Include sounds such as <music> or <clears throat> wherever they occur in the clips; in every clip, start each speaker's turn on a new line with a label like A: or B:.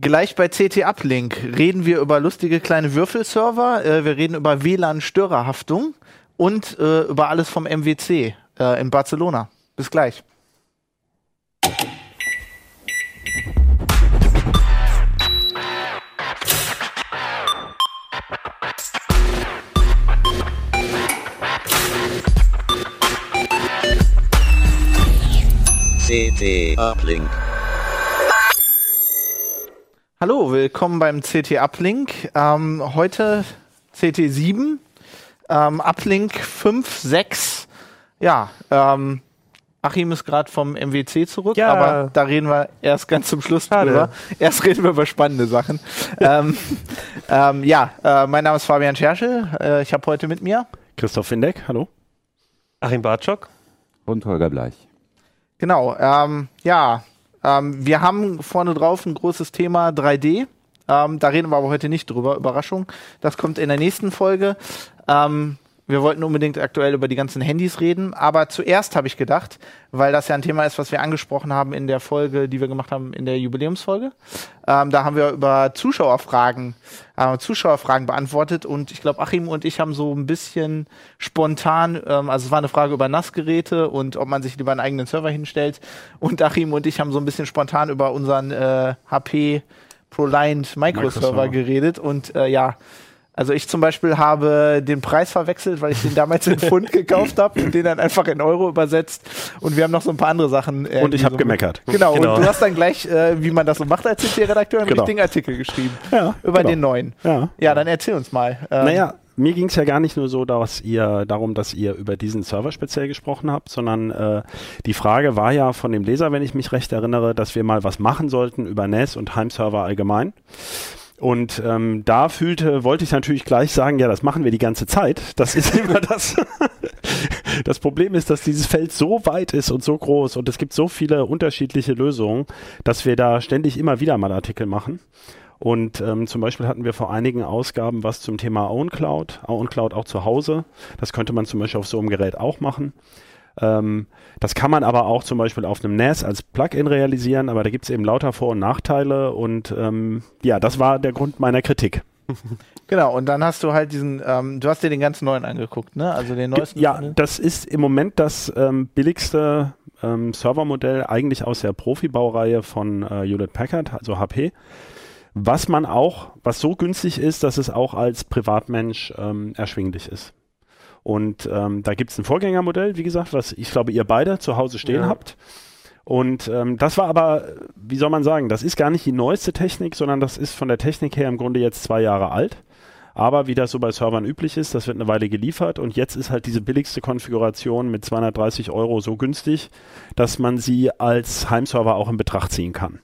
A: Gleich bei CT Uplink reden wir über lustige kleine Würfelserver, äh, wir reden über WLAN-Störerhaftung und äh, über alles vom MWC äh, in Barcelona. Bis gleich.
B: CT Uplink.
A: Hallo, willkommen beim CT Uplink. Ähm, heute CT 7, ähm, Uplink 5, 6. Ja, ähm, Achim ist gerade vom MWC zurück,
C: Ja.
A: aber da reden wir erst ganz zum Schluss
C: Schade.
A: drüber. Erst reden wir über spannende Sachen. <laughs> ähm, ähm, ja, äh, mein Name ist Fabian Scherschel. Äh, ich habe heute mit mir
D: Christoph Windeck, hallo.
C: Achim Bartschok.
E: Und Holger Bleich.
A: Genau, ähm, ja, ähm, wir haben vorne drauf ein großes Thema 3D. Ähm, da reden wir aber heute nicht drüber. Überraschung. Das kommt in der nächsten Folge. Ähm, wir wollten unbedingt aktuell über die ganzen Handys reden, aber zuerst habe ich gedacht, weil das ja ein Thema ist, was wir angesprochen haben in der Folge, die wir gemacht haben in der Jubiläumsfolge. Ähm, da haben wir über Zuschauerfragen, äh, Zuschauerfragen beantwortet und ich glaube, Achim und ich haben so ein bisschen spontan, ähm, also es war eine Frage über NAS-Geräte und ob man sich lieber einen eigenen Server hinstellt. Und Achim und ich haben so ein bisschen spontan über unseren äh, HP ProLiant Microserver
D: Microserver.
A: geredet und äh, ja, also ich zum Beispiel habe den Preis verwechselt, weil ich den damals in Pfund <laughs> gekauft habe und den dann einfach in Euro übersetzt. Und wir haben noch so ein paar andere Sachen. äh,
D: Und ich habe
A: so
D: gemeckert.
A: Genau,
C: Genau.
A: und du hast dann gleich, äh, wie man das so macht als CT-Redakteur, einen
D: Genau.
A: richtigen Artikel geschrieben.
D: Ja,
A: Über
D: genau.
A: den neuen.
D: Ja.
A: Ja, dann erzähl uns mal. Ähm,
D: Naja, mir ging es ja gar nicht nur so, dass ihr darum, dass ihr über diesen Server speziell gesprochen habt, sondern äh, die Frage war ja von dem Leser, wenn ich mich recht erinnere, dass wir mal was machen sollten über NAS und Heimserver allgemein. Und ähm, da fühlte, wollte ich natürlich gleich sagen, ja, das machen wir die ganze Zeit. Das ist <laughs> immer das. <laughs> das Problem ist, dass dieses Feld so weit ist und so groß und es gibt so viele unterschiedliche Lösungen, dass wir da ständig immer wieder mal Artikel machen. Und ähm, zum Beispiel hatten wir vor einigen Ausgaben was zum Thema OwnCloud, OwnCloud auch zu Hause. Das könnte man zum Beispiel auf so einem Gerät auch machen. Ähm, das kann man aber auch zum Beispiel auf einem NAS als Plugin realisieren, aber da gibt es eben lauter Vor- und Nachteile und ähm, ja, das war der Grund meiner Kritik. <laughs>
A: Genau, und dann hast du halt diesen, ähm, du hast dir den ganz neuen angeguckt, ne? Also den neuesten.
D: Ja, das ist im Moment das ähm, billigste ähm, Servermodell eigentlich aus der Profibaureihe von äh, Hewlett Packard, also HP. Was man auch, was so günstig ist, dass es auch als Privatmensch ähm, erschwinglich ist. Und ähm, da gibt es ein Vorgängermodell, wie gesagt, was ich glaube, ihr beide zu Hause stehen
C: Ja.
D: habt. Und ähm, das war aber, wie soll man sagen, das ist gar nicht die neueste Technik, sondern das ist von der Technik her im Grunde jetzt zwei Jahre alt. Aber wie das so bei Servern üblich ist, das wird eine Weile geliefert und jetzt ist halt diese billigste Konfiguration mit 230 Euro so günstig, dass man sie als Heimserver auch in Betracht ziehen kann.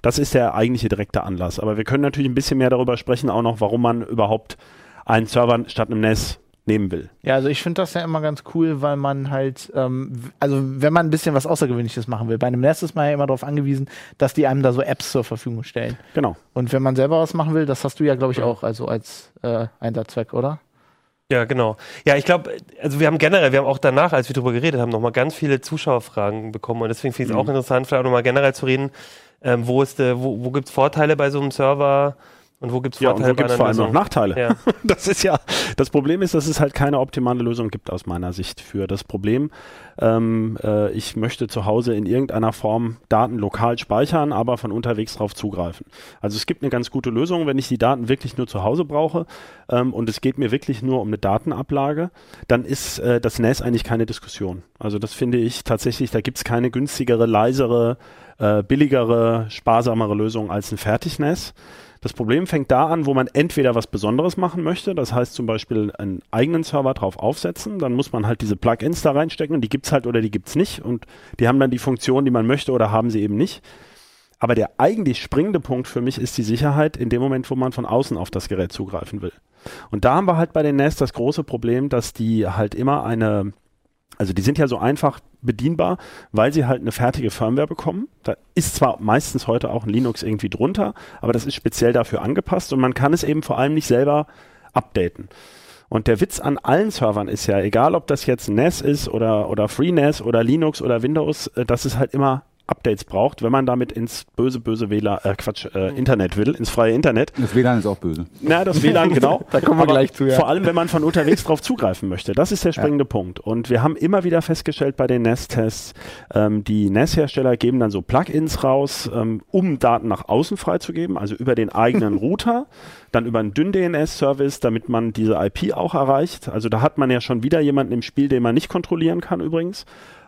D: Das ist der eigentliche direkte Anlass. Aber wir können natürlich ein bisschen mehr darüber sprechen, auch noch, warum man überhaupt einen Server statt einem NAS nehmen will.
A: Ja, also ich finde das ja immer ganz cool, weil man halt, ähm, also wenn man ein bisschen was Außergewöhnliches machen will. Bei einem NAS ist man ja immer darauf angewiesen, dass die einem da so Apps zur Verfügung stellen.
D: Genau.
A: Und wenn man selber was machen will, das hast du ja, glaube ich, auch, also als äh, Einsatzzweck, oder?
C: Ja, genau. Ja, ich glaube, also wir haben generell, wir haben auch danach, als wir darüber geredet haben, nochmal ganz viele Zuschauerfragen bekommen und deswegen finde ich es auch interessant, vielleicht auch nochmal generell zu reden, ähm, wo ist der, wo, wo gibt es Vorteile bei so einem Server und wo gibt es
D: Ja, und
C: Vorteile
D: wo gibt es vor allem noch
C: Lösung?
D: Nachteile?
C: Ja. <laughs>
D: Das ist ja, das Problem ist, dass es halt keine optimale Lösung gibt aus meiner Sicht für das Problem. Ähm, äh, ich möchte zu Hause in irgendeiner Form Daten lokal speichern, aber von unterwegs drauf zugreifen. Also es gibt eine ganz gute Lösung, wenn ich die Daten wirklich nur zu Hause brauche ähm, und es geht mir wirklich nur um eine Datenablage, dann ist äh, das NAS eigentlich keine Diskussion. Also das finde ich tatsächlich, da gibt es keine günstigere, leisere, äh, billigere, sparsamere Lösung als ein Fertig-NAS. Das Problem fängt da an, wo man entweder was Besonderes machen möchte, das heißt zum Beispiel einen eigenen Server drauf aufsetzen, dann muss man halt diese Plugins da reinstecken und die gibt's halt oder die gibt's nicht und die haben dann die Funktion, die man möchte oder haben sie eben nicht. Aber der eigentlich springende Punkt für mich ist die Sicherheit in dem Moment, wo man von außen auf das Gerät zugreifen will. Und da haben wir halt bei den NAS das große Problem, dass die halt immer eine, also die sind ja so einfach bedienbar, weil sie halt eine fertige Firmware bekommen. Da ist zwar meistens heute auch ein Linux irgendwie drunter, aber das ist speziell dafür angepasst und man kann es eben vor allem nicht selber updaten. Und der Witz an allen Servern ist ja, egal ob das jetzt NAS ist oder, oder FreeNAS oder Linux oder Windows, äh, dass es halt immer Updates braucht, wenn man damit ins böse, böse WLAN, äh, Quatsch, äh, Internet will, ins freie Internet.
B: Das WLAN ist auch böse.
D: Na, das WLAN, <laughs> genau.
A: Da kommen wir
D: Aber
A: gleich zu, ja.
D: Vor allem, wenn man von unterwegs drauf zugreifen möchte. Das ist der springende Punkt. Und wir haben immer wieder festgestellt bei den NAS-Tests, ähm, die NAS-Hersteller geben dann so Plugins raus, ähm, um Daten nach außen freizugeben, also über den eigenen <laughs> Router, dann über einen dünn DNS-Service, damit man diese IP auch erreicht. Also da hat man ja schon wieder jemanden im Spiel, den man nicht kontrollieren kann übrigens.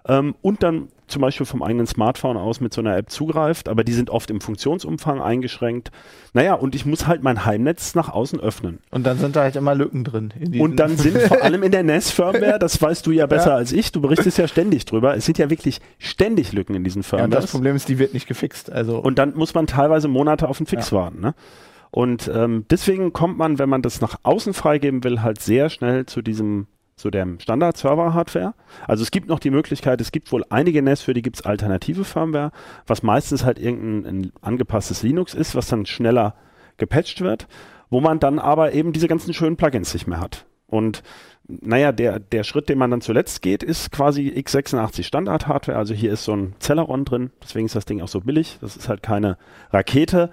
D: Ähm, und dann zum Beispiel vom eigenen Smartphone aus mit so einer App zugreift, aber die sind oft im Funktionsumfang eingeschränkt. Naja, und ich muss halt mein Heimnetz nach außen öffnen.
A: Und dann sind da halt immer Lücken drin.
D: Und dann <laughs> sind vor allem in der NAS-Firmware, das weißt du ja besser
A: Ja.
D: als ich, du berichtest ja ständig drüber, es sind ja wirklich ständig Lücken in diesen
A: ja, und das. Problem ist, die wird nicht gefixt. Also
D: Und dann muss man teilweise Monate auf den Fix warten. Ne? Und ähm, deswegen kommt man, wenn man das nach außen freigeben will, halt sehr schnell zu diesem zu dem Standard-Server-Hardware. Also es gibt noch die Möglichkeit, es gibt wohl einige NAS, für die gibt es alternative Firmware, was meistens halt irgendein ein angepasstes Linux ist, was dann schneller gepatcht wird, wo man dann aber eben diese ganzen schönen Plugins nicht mehr hat. Und naja, der, der Schritt, den man dann zuletzt geht, ist quasi x86 Standard-Hardware. Also hier ist so ein Celeron drin, deswegen ist das Ding auch so billig. Das ist halt keine Rakete,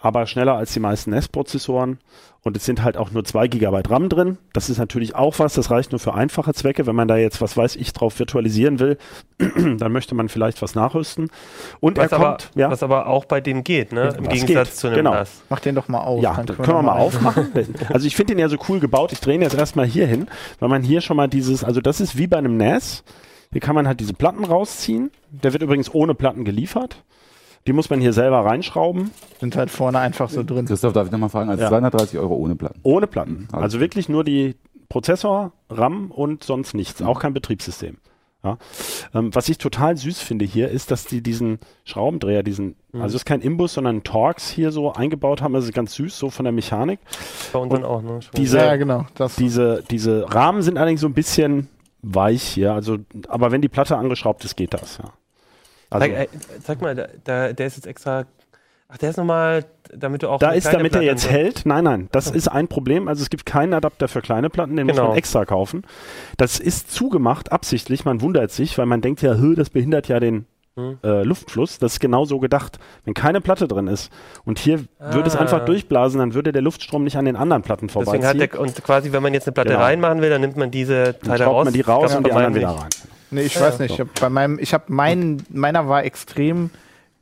D: aber schneller als die meisten NES-Prozessoren. Und es sind halt auch nur 2 GB RAM drin. Das ist natürlich auch was, das reicht nur für einfache Zwecke. Wenn man da jetzt, was weiß ich, drauf virtualisieren will, <clears throat> dann möchte man vielleicht was nachrüsten. Und
C: Was
D: er
C: aber,
D: kommt, ja,
C: was aber auch bei dem geht, ne? Im
D: was
C: Gegensatz
D: geht,
C: zu einem
D: genau.
C: NAS.
A: mach den doch mal auf.
D: ja,
A: dann
D: das können wir mal aufmachen. <laughs> Also ich finde den ja so cool gebaut. Ich drehe ihn jetzt erstmal hier hin, weil man hier schon mal dieses, also das ist wie bei einem NAS. Hier kann man halt diese Platten rausziehen. Der wird übrigens ohne Platten geliefert. Die muss man hier selber reinschrauben.
A: Sind halt vorne einfach so drin.
B: Christoph, darf ich nochmal fragen? Also
D: Ja.
B: 230 Euro ohne Platten.
D: Ohne Platten.
B: Also-
D: Also wirklich nur die Prozessor, RAM und sonst nichts. Auch kein Betriebssystem. Ja. Ähm, was ich total süß finde hier, ist, dass die diesen Schraubendreher, diesen,
C: Mhm.
D: also es ist kein Imbus, sondern ein Torx hier so eingebaut haben. Das ist ganz süß, so von der Mechanik.
C: Bei uns dann auch, ne? Schon.
D: Diese-
A: ja, genau. Das,
D: Diese, diese Rahmen sind allerdings so ein bisschen weich hier. Also, aber wenn die Platte angeschraubt ist, geht das, ja. Also,
C: Sag, äh, sag mal, da, der ist jetzt extra. Ach, der ist nochmal, damit du auch.
D: da ist, damit er
C: Platte
D: jetzt
C: drin-
D: hält. Nein, nein, das ist ein Problem. Also es gibt keinen Adapter für kleine Platten, den muss
C: Genau.
D: man extra kaufen. Das ist zugemacht, absichtlich. Man wundert sich, weil man denkt ja, "Hö, das behindert ja den
C: Hm.
D: äh, Luftfluss. Das ist genau so gedacht. Wenn keine Platte drin ist und hier würde es
C: Ah.
D: einfach durchblasen, dann würde der Luftstrom nicht an den anderen Platten
C: Deswegen
D: vorbeiziehen.
C: hat der, und quasi, wenn man jetzt eine Platte
D: Genau.
C: reinmachen will, dann nimmt man diese
D: dann
C: Teile
D: schraubt
C: raus.
D: man die raus und die anderen wieder rein.
A: Nee, ich weiß nicht. Ich hab bei meinem, ich habe meinen, meiner war extrem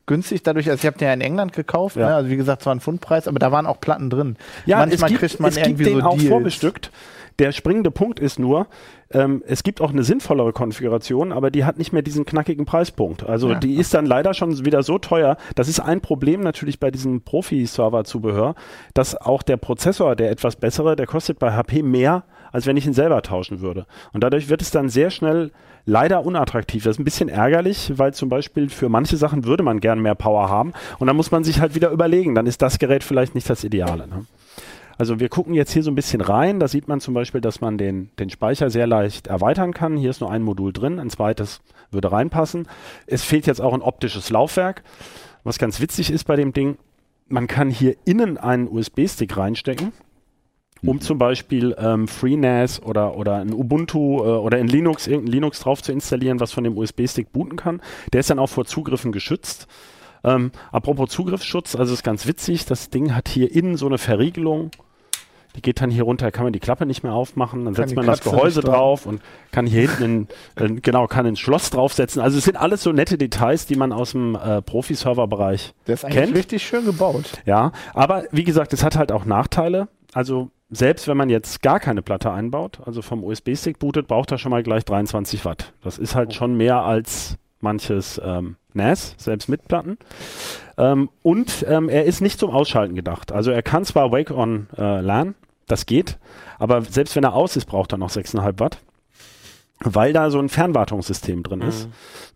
A: günstig dadurch, also ich habe den ja in England gekauft,
D: Ja.
A: ne? also wie gesagt, zwar ein Pfundpreis, aber da waren auch Platten drin.
D: Ja,
A: Manchmal
D: es gibt,
A: kriegt man
D: es gibt
A: irgendwie
D: den
A: so
D: auch
A: Deals.
D: vorbestückt. Der springende Punkt ist nur, ähm, es gibt auch eine sinnvollere Konfiguration, aber die hat nicht mehr diesen knackigen Preispunkt. Also
A: Ja.
D: die ist dann leider schon wieder so teuer. Das ist ein Problem natürlich bei diesem Profi-Server-Zubehör, dass auch der Prozessor, der etwas bessere, der kostet bei HP mehr, als wenn ich ihn selber tauschen würde. Und dadurch wird es dann sehr schnell leider unattraktiv. Das ist ein bisschen ärgerlich, weil zum Beispiel für manche Sachen würde man gern mehr Power haben und dann muss man sich halt wieder überlegen, dann ist das Gerät vielleicht nicht das Ideale. Ne? Also wir gucken jetzt hier so ein bisschen rein. Da sieht man zum Beispiel, dass man den, den Speicher sehr leicht erweitern kann. Hier ist nur ein Modul drin, ein zweites würde reinpassen. Es fehlt jetzt auch ein optisches Laufwerk. Was ganz witzig ist bei dem Ding, man kann hier innen einen USB-Stick reinstecken, um zum Beispiel ähm, FreeNAS oder, oder ein Ubuntu äh, oder in Linux, irgendein Linux drauf zu installieren, was von dem USB-Stick booten kann. Der ist dann auch vor Zugriffen geschützt. Ähm, apropos Zugriffsschutz, also ist ganz witzig, das Ding hat hier innen so eine Verriegelung. Die geht dann hier runter, kann man die Klappe nicht mehr aufmachen, dann
A: Kann
D: setzt man das
A: Katze
D: Gehäuse
A: nicht drauf.
D: und kann hier hinten, ein, äh, genau, kann ein Schloss draufsetzen. Also es sind alles so nette Details, die man aus dem äh, Profi-Server-Bereich
A: Der ist eigentlich
D: kennt.
A: richtig schön gebaut.
D: Ja, aber wie gesagt, es hat halt auch Nachteile. Also selbst wenn man jetzt gar keine Platte einbaut, also vom USB-Stick bootet, braucht er schon mal gleich 23 Watt. Das ist halt schon mehr als manches ähm, NAS, selbst mit Platten. Ähm, und ähm, er ist nicht zum Ausschalten gedacht. Also er kann zwar Wake on äh, LAN, das geht, aber selbst wenn er aus ist, braucht er noch 6,5 Watt. Weil da so ein Fernwartungssystem drin ist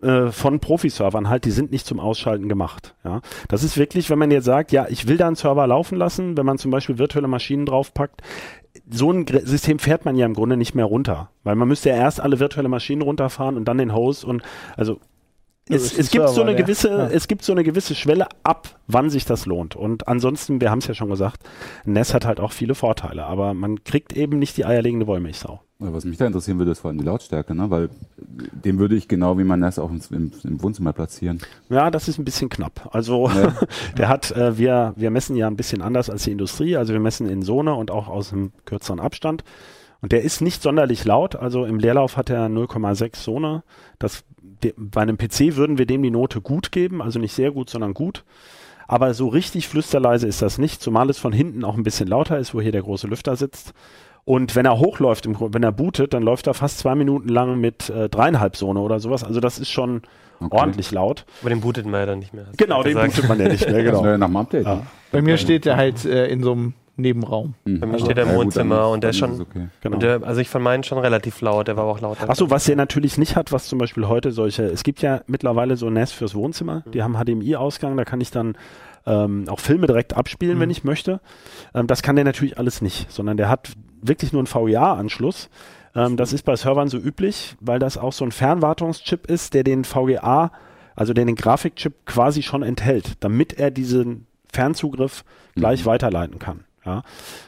D: äh, von Profi-Servern halt, die sind nicht zum Ausschalten gemacht. Ja, das ist wirklich, wenn man jetzt sagt, ja, ich will da einen Server laufen lassen, wenn man zum Beispiel virtuelle Maschinen draufpackt, so ein System fährt man ja im Grunde nicht mehr runter, weil man müsste ja erst alle virtuelle Maschinen runterfahren und dann den Host und also es, es gibt so eine
A: der-
D: gewisse,
A: ja.
D: es gibt so eine gewisse Schwelle ab, wann sich das lohnt. Und ansonsten, wir haben es ja schon gesagt, NES hat halt auch viele Vorteile, aber man kriegt eben nicht die eierlegende Wollmilchsau.
B: Was mich da interessieren würde, ist vor allem die Lautstärke, ne? weil den würde ich genau wie mein NES auch im, im, im Wohnzimmer platzieren.
D: Ja, das ist ein bisschen knapp. Also
B: Ja. <laughs>
D: der hat, äh, wir, wir messen ja ein bisschen anders als die Industrie. Also wir messen in Zone und auch aus einem kürzeren Abstand. Und der ist nicht sonderlich laut. Also im Leerlauf hat er 0,6 Zone. Das, de, bei einem PC würden wir dem die Note gut geben. Also nicht sehr gut, sondern gut. Aber so richtig flüsterleise ist das nicht, zumal es von hinten auch ein bisschen lauter ist, wo hier der große Lüfter sitzt. Und wenn er hochläuft, wenn er bootet, dann läuft er fast zwei Minuten lang mit äh, dreieinhalb Zone oder sowas. Also das ist schon
B: Okay.
D: ordentlich laut.
C: Aber den bootet man ja dann nicht mehr.
D: Genau, den
C: gesagt.
D: bootet man ja nicht mehr, <laughs> genau.
B: wäre nach dem Update.
D: Ja.
B: ne?
A: Bei mir steht der halt äh, in so einem Nebenraum.
B: Mhm.
C: Bei mir steht er im Wohnzimmer und der ist schon-
B: Okay.
D: Genau.
C: Und der, also ich fand meinen schon relativ laut, der war auch lauter.
D: Achso, was der natürlich nicht hat, was zum Beispiel heute solche, es gibt ja mittlerweile so NAS fürs Wohnzimmer, die haben HDMI-Ausgang, da kann ich dann ähm, auch Filme direkt abspielen, wenn ich möchte. Ähm, das kann der natürlich alles nicht, sondern der hat wirklich nur einen VGA-Anschluss. Ähm, das ist bei Servern so üblich, weil das auch so ein Fernwartungschip ist, der den VGA, also der den Grafikchip quasi schon enthält, damit er diesen Fernzugriff gleich weiterleiten kann. Ja.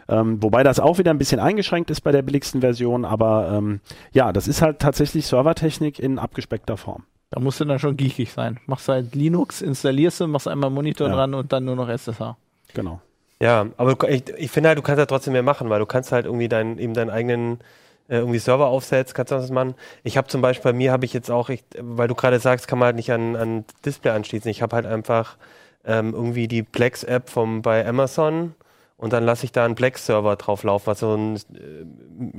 D: Ähm, wobei das auch wieder ein bisschen eingeschränkt ist bei der billigsten Version, aber ähm, ja, das ist halt tatsächlich Servertechnik in abgespeckter Form.
A: Da musst du dann schon geekig sein. Machst halt Linux, installierst du, machst einmal Monitor
D: Ja.
A: dran und dann nur noch SSH.
D: Genau.
C: Ja, aber ich, ich finde halt, du kannst ja trotzdem mehr machen, weil du kannst halt irgendwie deinen, eben deinen eigenen äh, irgendwie Server aufsetzt, kannst du was machen. Ich habe zum Beispiel, bei mir habe ich jetzt auch, ich, weil du gerade sagst, kann man halt nicht an, an Display anschließen. Ich habe halt einfach ähm, irgendwie die Plex-App vom bei Amazon und dann lasse ich da einen Plex-Server drauf laufen, was so ein äh,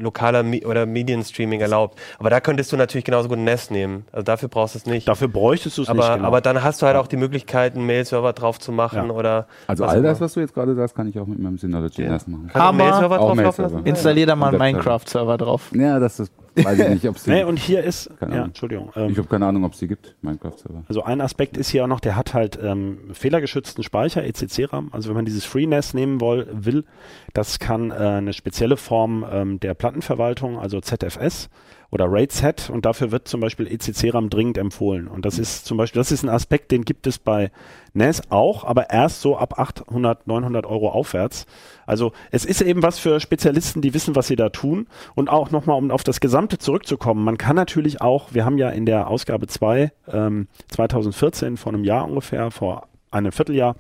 C: lokaler Mi oder Medienstreaming erlaubt. Aber da könntest du natürlich genauso gut ein NES nehmen. Also dafür brauchst du es nicht.
D: Dafür bräuchtest du es
C: aber,
D: nicht. Genau.
C: aber dann hast du halt auch die Möglichkeit, einen Mail-Server drauf zu machen
D: Ja.
C: oder
B: Also all das, was du jetzt gerade sagst, kann ich auch mit meinem Synology
C: Ja.
B: NES machen.
C: Kannst du einen
A: Hammer.
C: Mail-Server
B: Auch
C: drauf laufen
B: Mail-Server.
C: lassen?
A: Installier da mal einen. Minecraft-Server drauf.
B: Ja, das ist, weiß ich nicht, ob es
D: nee, und hier ist, ja. Entschuldigung.
B: Ich
D: Ähm,
B: habe keine Ahnung, ob es die gibt, Minecraft-Server.
D: also ein Aspekt ist hier auch noch, der hat halt ähm, fehlergeschützten Speicher, ECC-RAM. Also wenn man dieses FreeNAS nehmen woll, will, das kann äh, eine spezielle Form ähm, der Plattenverwaltung, also ZFS oder RAID-Z und dafür wird zum Beispiel ECC-RAM dringend empfohlen. Und das ist zum Beispiel, das ist ein Aspekt, den gibt es bei NAS auch, aber erst so ab 800, 900 Euro aufwärts. Also es ist eben was für Spezialisten, die wissen, was sie da tun. Und auch nochmal, um auf das Gesamte zurückzukommen, man kann natürlich auch, wir haben ja in der Ausgabe 2 ähm, 2014, vor einem Jahr ungefähr, vor einem Vierteljahr,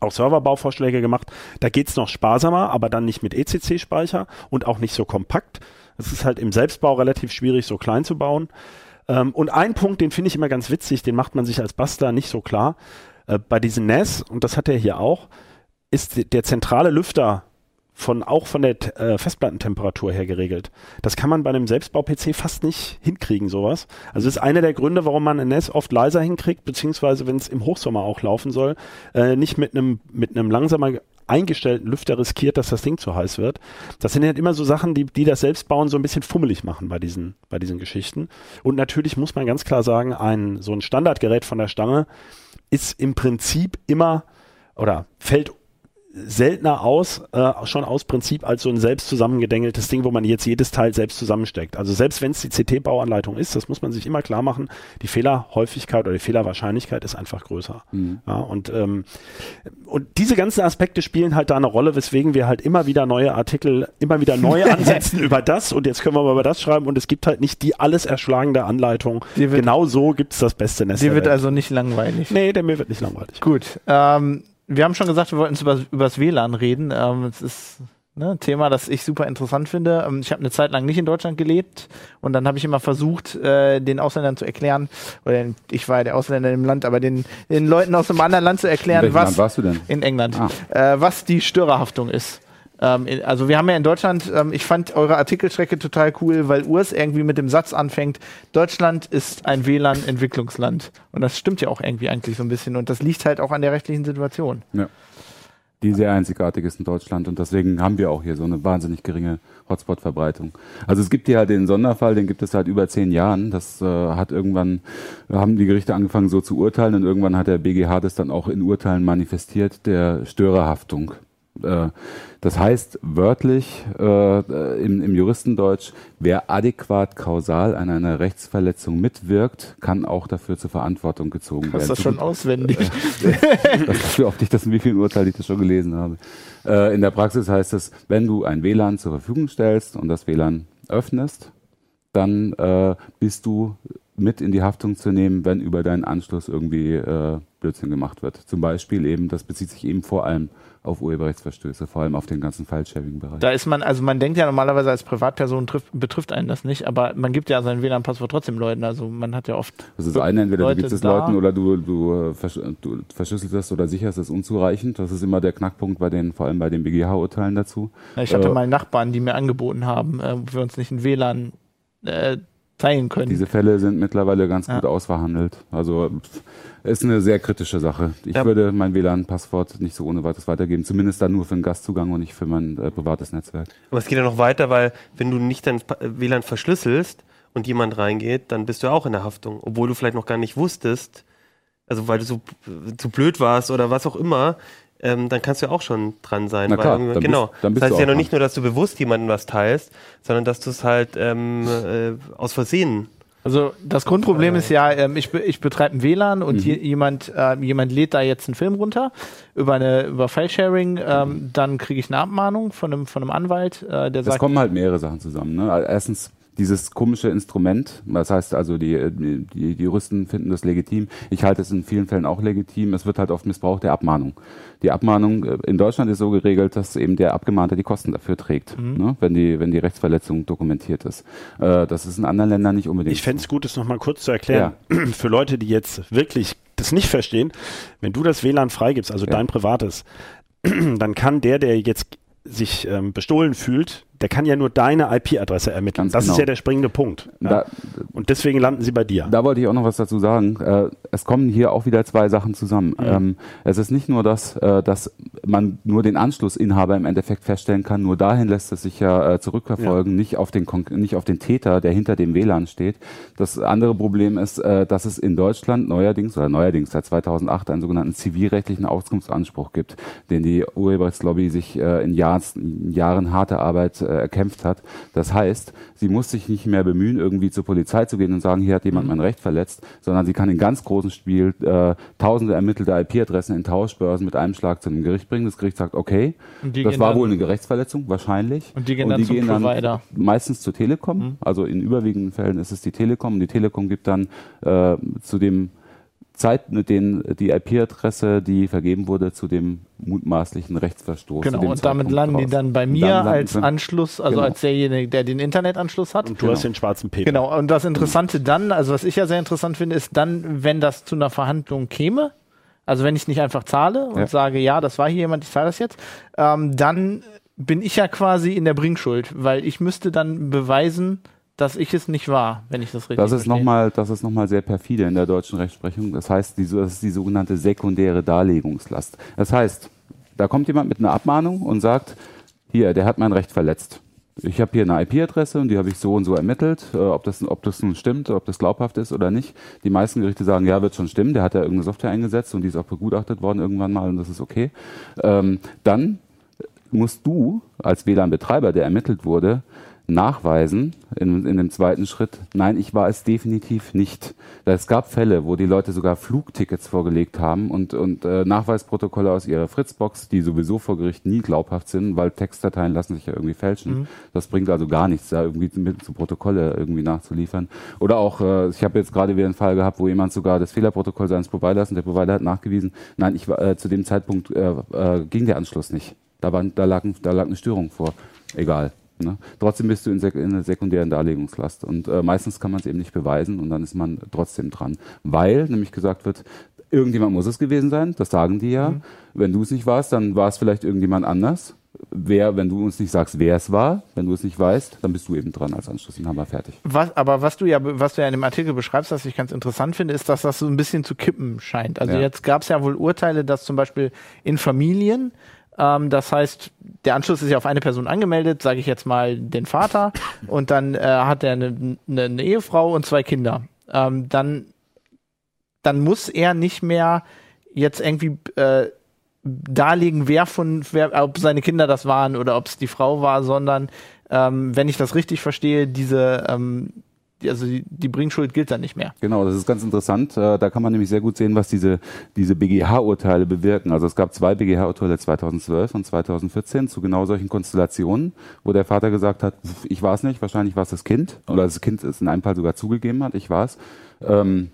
D: auch Serverbauvorschläge gemacht. Da geht's noch sparsamer, aber dann nicht mit ECC-Speicher und auch nicht so kompakt. Es ist halt im Selbstbau relativ schwierig, so klein zu bauen. Ähm, und ein Punkt, den finde ich immer ganz witzig, den macht man sich als Bastler nicht so klar. Äh, bei diesen NAS, und das hat er hier auch, ist der zentrale Lüfter von auch von der äh, Festplattentemperatur her geregelt. Das kann man bei einem Selbstbau-PC fast nicht hinkriegen, sowas. Also ist einer der Gründe, warum man ein NAS oft leiser hinkriegt, beziehungsweise wenn es im Hochsommer auch laufen soll, äh, nicht mit einem mit einem langsamer eingestellten Lüfter riskiert, dass das Ding zu heiß wird. Das sind halt immer so Sachen, die, die das Selbstbauen so ein bisschen fummelig machen bei diesen, bei diesen Geschichten. Und natürlich muss man ganz klar sagen, ein, so ein Standardgerät von der Stange ist im Prinzip immer oder fällt seltener aus, äh, schon aus Prinzip als so ein selbst zusammengedengeltes Ding, wo man jetzt jedes Teil selbst zusammensteckt. Also selbst wenn es die CT-Bauanleitung ist, das muss man sich immer klar machen, die Fehlerhäufigkeit oder die Fehlerwahrscheinlichkeit ist einfach größer.
B: Mhm.
D: Ja, und, ähm, und diese ganzen Aspekte spielen halt da eine Rolle, weswegen wir halt immer wieder neue Artikel, immer wieder neu <laughs> ansetzen über das und jetzt können wir mal über das schreiben und es gibt halt nicht die alles erschlagende Anleitung.
A: Wird-
D: Genau so gibt es das beste Netz.
A: Dir wird also nicht langweilig.
D: nee, der mir wird nicht langweilig.
A: Gut. Ähm, wir haben schon gesagt, wir wollten über übers WLAN reden. Ähm, es ist ne, ein Thema, das ich super interessant finde. Ähm, ich habe eine Zeit lang nicht in Deutschland gelebt und dann habe ich immer versucht, äh, den Ausländern zu erklären, oder ich war ja der Ausländer im Land, aber den, den Leuten aus einem anderen Land zu
B: In
A: erklären,
B: welchem
A: was
B: Land warst du denn?
A: in England,
B: Ah.
A: äh, was die Störerhaftung ist. Ähm, also wir haben ja in Deutschland, ähm, ich fand eure Artikelstrecke total cool, weil Urs irgendwie mit dem Satz anfängt, Deutschland ist ein WLAN-Entwicklungsland. Und das stimmt ja auch irgendwie eigentlich so ein bisschen. Und das liegt halt auch an der rechtlichen Situation.
B: Ja. Die sehr einzigartig ist in Deutschland und deswegen haben wir auch hier so eine wahnsinnig geringe Hotspot-Verbreitung. Also es gibt hier halt den Sonderfall, den gibt es seit über zehn Jahren. Das äh, hat irgendwann, haben die Gerichte angefangen so zu urteilen und irgendwann hat der BGH das dann auch in Urteilen manifestiert, der Störerhaftung. Äh, das heißt wörtlich äh, im, im Juristendeutsch, wer adäquat kausal an einer Rechtsverletzung mitwirkt, kann auch dafür zur Verantwortung gezogen
A: Hast
B: werden.
A: das schon auswendig? <laughs>
B: das ist wie oft ich das in wie vielen Urteilen ich das schon gelesen habe. Äh, in der Praxis heißt es, wenn du ein WLAN zur Verfügung stellst und das WLAN öffnest, dann äh, bist du mit in die Haftung zu nehmen, wenn über deinen Anschluss irgendwie äh, Blödsinn gemacht wird. Zum Beispiel eben, das bezieht sich eben vor allem auf Urheberrechtsverstöße, vor allem auf den ganzen File-Sharing-Bereich.
A: Da ist man, also man denkt ja normalerweise als Privatperson trifft, betrifft einen das nicht, aber man gibt ja sein WLAN-Passwort trotzdem Leuten. Also man hat ja oft.
B: Ist das eine, entweder
A: Leute
B: du gibst es. Leuten oder du, du, versch du verschlüsselst es oder sicherst es unzureichend. Das ist immer der Knackpunkt bei den, vor allem bei den BGH-Urteilen dazu.
A: Ich hatte
B: Äh,
A: mal Nachbarn, die mir angeboten haben, äh, ob wir uns nicht ein WLAN äh, teilen können.
B: Diese Fälle sind mittlerweile ganz
A: Ja.
B: gut ausverhandelt. Also ist eine sehr kritische Sache. Ich
C: Ja.
B: würde mein WLAN-Passwort nicht so ohne weiteres weitergeben, zumindest dann nur für den Gastzugang und nicht für mein äh, privates Netzwerk.
C: Aber es geht ja noch weiter, weil wenn du nicht dein WLAN verschlüsselst und jemand reingeht, dann bist du auch in der Haftung, obwohl du vielleicht noch gar nicht wusstest, also weil du so äh, zu blöd warst oder was auch immer, ähm, dann kannst du ja auch schon dran sein.
B: Na
C: weil
B: klar,
C: irgendwie-
B: dann bist-
C: genau.
B: dann bist
C: das heißt
B: du
C: ja noch nicht nur, dass du bewusst jemandem was teilst, sondern dass du es halt ähm, äh, aus Versehen.
A: Also das Grundproblem ist ja, ähm, ich, ich betreibe ein WLAN und je, jemand, äh, jemand lädt da jetzt einen Film runter über eine über File-Sharing, ähm, dann kriege ich eine Abmahnung von einem, von einem Anwalt, äh, der
B: Es
A: sagt,
B: kommen halt mehrere Sachen zusammen. Ne? Erstens dieses komische Instrument, das heißt also die, äh, die, die Juristen finden das legitim. Ich halte es in vielen Fällen auch legitim. Es wird halt oft missbraucht der Abmahnung. Die Abmahnung äh, in Deutschland ist so geregelt, dass eben der Abgemahnte die Kosten dafür trägt, ne? wenn die wenn die Rechtsverletzung dokumentiert ist. Äh, das ist in anderen Ländern nicht unbedingt.
D: Ich fände es gut, das nochmal kurz zu erklären. <clears throat> Für Leute, die jetzt wirklich das nicht verstehen, wenn du das WLAN freigibst, also
B: Ja.
D: dein privates, <clears throat> dann kann der, der jetzt sich ähm, bestohlen fühlt, der kann ja nur deine IP-Adresse ermitteln.
B: Ganz
D: das
B: genau.
D: ist ja der springende Punkt. Ja?
B: Da,
D: Und deswegen landen sie bei dir.
B: Da wollte ich auch noch was dazu sagen. Äh, es kommen hier auch wieder zwei Sachen zusammen. Ähm, es ist nicht nur das, äh, dass man nur den Anschlussinhaber im Endeffekt feststellen kann. Nur dahin lässt es sich ja äh, zurückverfolgen, nicht auf den Konk- nicht auf den Täter, der hinter dem WLAN steht. Das andere Problem ist, äh, dass es in Deutschland neuerdings oder neuerdings seit 2008 einen sogenannten zivilrechtlichen Auskunftsanspruch gibt, den die Urheberrechtslobby sich äh, in, Jahr, in Jahren harter Arbeit äh, erkämpft hat. Das heißt, sie muss sich nicht mehr bemühen, irgendwie zur Polizei zu gehen und sagen, hier hat jemand mein Recht verletzt, sondern sie kann in ganz großen Spiel äh, tausende ermittelte IP-Adressen in Tauschbörsen mit einem Schlag zu einem Gericht bringen. Das Gericht sagt, okay,
A: Und die
B: das
A: gehen
B: war
A: dann-
B: wohl eine Gerichtsverletzung, wahrscheinlich.
A: Und die gehen dann zum Provider.
B: meistens zur Telekom.
A: Mhm.
B: Also in überwiegenden Fällen ist es die Telekom. Und die Telekom gibt dann äh, zu dem Zeit, mit den die IP-Adresse, die vergeben wurde, zu dem mutmaßlichen Rechtsverstoß.
A: genau, und damit
B: Zeitpunkt
A: landen die
B: raus.
A: dann bei mir
B: dann landen
A: als Anschluss, also
B: Genau.
A: als derjenige, der den Internetanschluss hat.
D: Und du hast den schwarzen Peter.
A: Genau, und das Interessante dann, also was ich ja sehr interessant finde, ist dann, wenn das zu einer Verhandlung käme, also wenn ich nicht einfach zahle und
B: Ja.
A: sage, ja, das war hier jemand, ich zahle das jetzt, ähm, dann bin ich ja quasi in der Bringschuld, weil ich müsste dann beweisen, dass ich es nicht war, wenn ich das richtig
B: Das ist
A: verstehe.
B: nochmal, das ist noch mal sehr perfide in der deutschen Rechtsprechung. Das heißt, die, das ist die sogenannte sekundäre Darlegungslast. Das heißt, da kommt jemand mit einer Abmahnung und sagt, hier, der hat mein Recht verletzt. Ich habe hier eine IP-Adresse und die habe ich so und so ermittelt, äh, ob, das, ob das nun stimmt, ob das glaubhaft ist oder nicht. Die meisten Gerichte sagen, ja, wird schon stimmen, der hat ja irgendeine Software eingesetzt und die ist auch begutachtet worden irgendwann mal und das ist okay. Ähm, dann musst du als WLAN-Betreiber, der ermittelt wurde, nachweisen in, in dem zweiten Schritt, nein, ich war es definitiv nicht. Es gab Fälle, wo die Leute sogar Flugtickets vorgelegt haben und, und äh, Nachweisprotokolle aus ihrer Fritzbox, die sowieso vor Gericht nie glaubhaft sind, weil Textdateien lassen sich ja irgendwie fälschen. Das bringt also gar nichts, da irgendwie mit zu Protokolle irgendwie nachzuliefern. Oder auch, äh, ich habe jetzt gerade wieder einen Fall gehabt, wo jemand sogar das Fehlerprotokoll seines Providers und der Provider hat nachgewiesen, nein, ich war äh, zu dem Zeitpunkt äh, äh, ging der Anschluss nicht. Da, war, da, lag, da lag eine Störung vor. Egal. Ne? Trotzdem bist du in, sek in einer sekundären Darlegungslast. Und äh, meistens kann man es eben nicht beweisen und dann ist man trotzdem dran. Weil nämlich gesagt wird, irgendjemand muss es gewesen sein, das sagen die ja. Wenn du es nicht warst, dann war es vielleicht irgendjemand anders. Wer, wenn du uns nicht sagst, wer es war, wenn du es nicht weißt, dann bist du eben dran als Anschlussinhaber fertig.
A: Was, aber was du ja, was du ja in dem Artikel beschreibst, was ich ganz interessant finde, ist, dass das so ein bisschen zu kippen scheint. Also
B: Ja.
A: jetzt gab es ja wohl Urteile, dass zum Beispiel in Familien, ähm, das heißt, der Anschluss ist ja auf eine Person angemeldet, sage ich jetzt mal den Vater, und dann äh, hat er eine, eine, eine Ehefrau und zwei Kinder. Ähm, dann, dann muss er nicht mehr jetzt irgendwie äh, darlegen, wer von, wer, ob seine Kinder das waren oder ob es die Frau war, sondern ähm, wenn ich das richtig verstehe, diese ähm, also die, die Bringschuld gilt dann nicht mehr.
B: Genau, das ist ganz interessant. Äh, da kann man nämlich sehr gut sehen, was diese, diese BGH-Urteile bewirken. Also es gab zwei BGH-Urteile 2012 und 2014 zu genau solchen Konstellationen, wo der Vater gesagt hat, ich war es nicht, wahrscheinlich war es das Kind, oder das Kind es in einem Fall sogar zugegeben hat, ich war es. Ähm,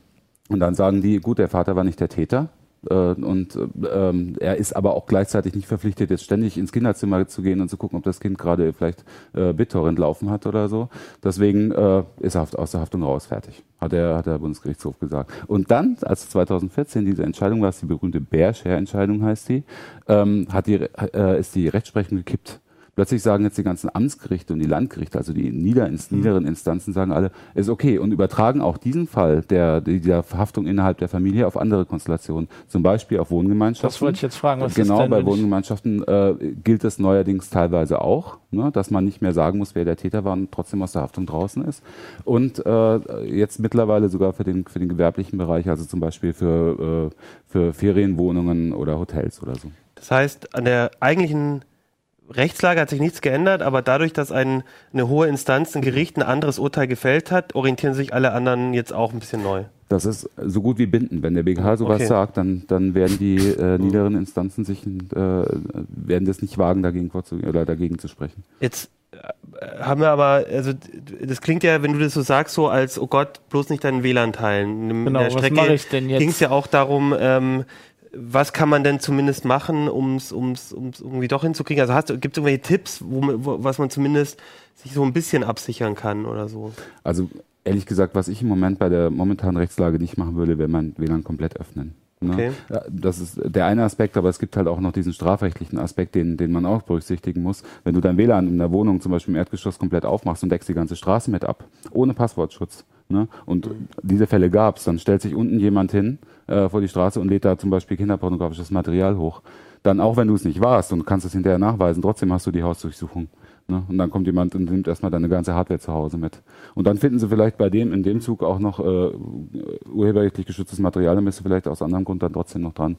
B: und dann sagen die, gut, der Vater war nicht der Täter, und ähm, er ist aber auch gleichzeitig nicht verpflichtet, jetzt ständig ins Kinderzimmer zu gehen und zu gucken, ob das Kind gerade vielleicht äh, BitTorrent laufen hat oder so. Deswegen äh, ist er aus der Haftung raus, fertig. Hat der, hat der Bundesgerichtshof gesagt. Und dann, als 2014 diese Entscheidung war, die berühmte Bear-Share-Entscheidung heißt die, ähm, hat die äh, ist die Rechtsprechung gekippt. Plötzlich sagen jetzt die ganzen Amtsgerichte und die Landgerichte, also die niederins, mhm. niederen Instanzen, sagen alle, ist okay und übertragen auch diesen Fall der, der Verhaftung innerhalb der Familie auf andere Konstellationen, zum Beispiel auf Wohngemeinschaften. Das
A: wollte ich jetzt fragen.
B: Was genau, bei Wohngemeinschaften äh, gilt es neuerdings teilweise auch, ne, dass man nicht mehr sagen muss, wer der Täter war und trotzdem aus der Haftung draußen ist. Und äh, jetzt mittlerweile sogar für den, für den gewerblichen Bereich, also zum Beispiel für, äh, für Ferienwohnungen oder Hotels oder so.
C: Das heißt, an der eigentlichen Rechtslage hat sich nichts geändert, aber dadurch, dass ein, eine hohe Instanz, ein Gericht ein anderes Urteil gefällt hat, orientieren sich alle anderen jetzt auch ein bisschen neu.
B: Das ist so gut wie bindend. Wenn der BGH sowas okay. sagt, dann, dann werden die äh, <laughs> niederen Instanzen sich äh, werden das nicht wagen, dagegen vorzugehen oder dagegen zu sprechen.
C: Jetzt äh, haben wir aber, also das klingt ja, wenn du das so sagst, so als, oh Gott, bloß nicht deinen WLAN teilen.
A: In genau, der Strecke was mache ich denn jetzt?
C: Ging es ja auch darum, ähm, was kann man denn zumindest machen, um es irgendwie doch hinzukriegen? Also gibt es irgendwelche Tipps, wo, wo, was man zumindest sich so ein bisschen absichern kann oder so?
B: Also ehrlich gesagt, was ich im Moment bei der momentanen Rechtslage nicht machen würde, wäre mein WLAN komplett öffnen. Ne? Okay. Das ist der eine Aspekt, aber es gibt halt auch noch diesen strafrechtlichen Aspekt, den, den man auch berücksichtigen muss. Wenn du dein WLAN in der Wohnung zum Beispiel im Erdgeschoss komplett aufmachst und deckst die ganze Straße mit ab, ohne Passwortschutz, ne? und mhm. diese Fälle gab es, dann stellt sich unten jemand hin äh, vor die Straße und lädt da zum Beispiel kinderpornografisches Material hoch. Dann auch wenn du es nicht warst und kannst es hinterher nachweisen, trotzdem hast du die Hausdurchsuchung. Ne? Und dann kommt jemand und nimmt erstmal deine ganze Hardware zu Hause mit. Und dann finden sie vielleicht bei dem in dem Zug auch noch äh, urheberrechtlich geschütztes Material, dann bist du vielleicht aus anderem Grund dann trotzdem noch dran.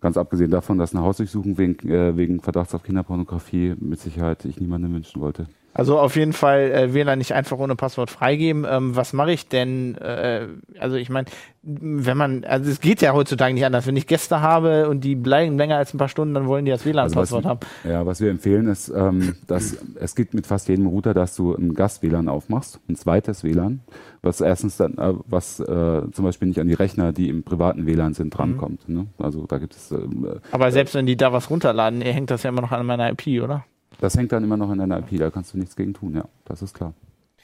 B: Ganz abgesehen davon, dass eine Hausdurchsuchung wegen, äh, wegen Verdachts auf Kinderpornografie mit Sicherheit ich niemandem wünschen wollte.
A: Also auf jeden Fall äh, WLAN nicht einfach ohne Passwort freigeben. Ähm, was mache ich denn? Äh, also ich meine, wenn man, also es geht ja heutzutage nicht anders. Wenn ich Gäste habe und die bleiben länger als ein paar Stunden, dann wollen die das WLAN-Passwort
B: also
A: haben.
B: Ja, was wir empfehlen ist, ähm, dass es gibt mit fast jedem Router, dass du ein Gast-WLAN aufmachst, ein zweites WLAN, was erstens dann, äh, was äh, zum Beispiel nicht an die Rechner, die im privaten WLAN sind, drankommt. Mhm. Ne? Also da gibt es. Äh,
A: Aber selbst wenn die da was runterladen, hängt das ja immer noch an meiner IP, oder?
B: Das hängt dann immer noch in deiner IP, da kannst du nichts gegen tun, ja, das ist klar.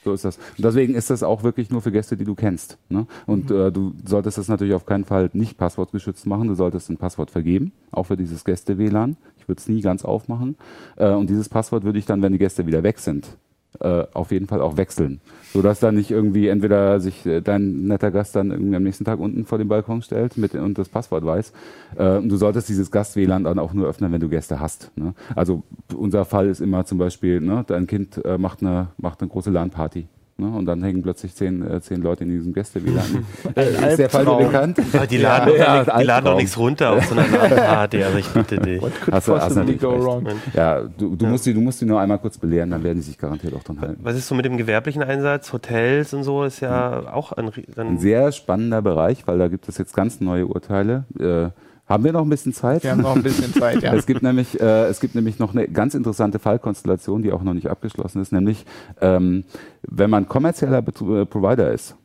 B: So ist das. Und deswegen ist das auch wirklich nur für Gäste, die du kennst. Ne? Und mhm. äh, du solltest das natürlich auf keinen Fall nicht passwortgeschützt machen. Du solltest ein Passwort vergeben, auch für dieses Gäste-WLAN. Ich würde es nie ganz aufmachen. Äh, und dieses Passwort würde ich dann, wenn die Gäste wieder weg sind, äh, auf jeden Fall auch wechseln. So dass dann nicht irgendwie entweder sich äh, dein netter Gast dann irgendwie am nächsten Tag unten vor den Balkon stellt mit, und das Passwort weiß. Äh, du solltest dieses Gast-WLAN dann auch nur öffnen, wenn du Gäste hast. Ne? Also unser Fall ist immer zum Beispiel, ne, dein Kind äh, macht, eine, macht eine große LAN-Party. Ne? Und dann hängen plötzlich zehn, äh, zehn Leute in diesem Gäste-WLAN. <laughs>
A: ist der Fall bekannt?
C: Aber die laden, ja, doch, ja, die laden doch nichts runter auf so einer <laughs> LAN-Party, also ich bitte dich.
B: Du, hast du go wrong? Ja, du, du, ja. Musst die, du musst die nur einmal kurz belehren, dann werden die sich garantiert auch dran halten.
C: Was ist so mit dem gewerblichen Einsatz? Hotels und so ist ja hm. auch ein,
B: ein sehr spannender Bereich, weil da gibt es jetzt ganz neue Urteile. Äh, haben wir noch ein bisschen Zeit?
A: Wir haben noch ein bisschen Zeit, ja. <laughs>
B: es gibt nämlich, äh, es gibt nämlich noch eine ganz interessante Fallkonstellation, die auch noch nicht abgeschlossen ist, nämlich ähm, wenn man kommerzieller Bet äh, Provider ist,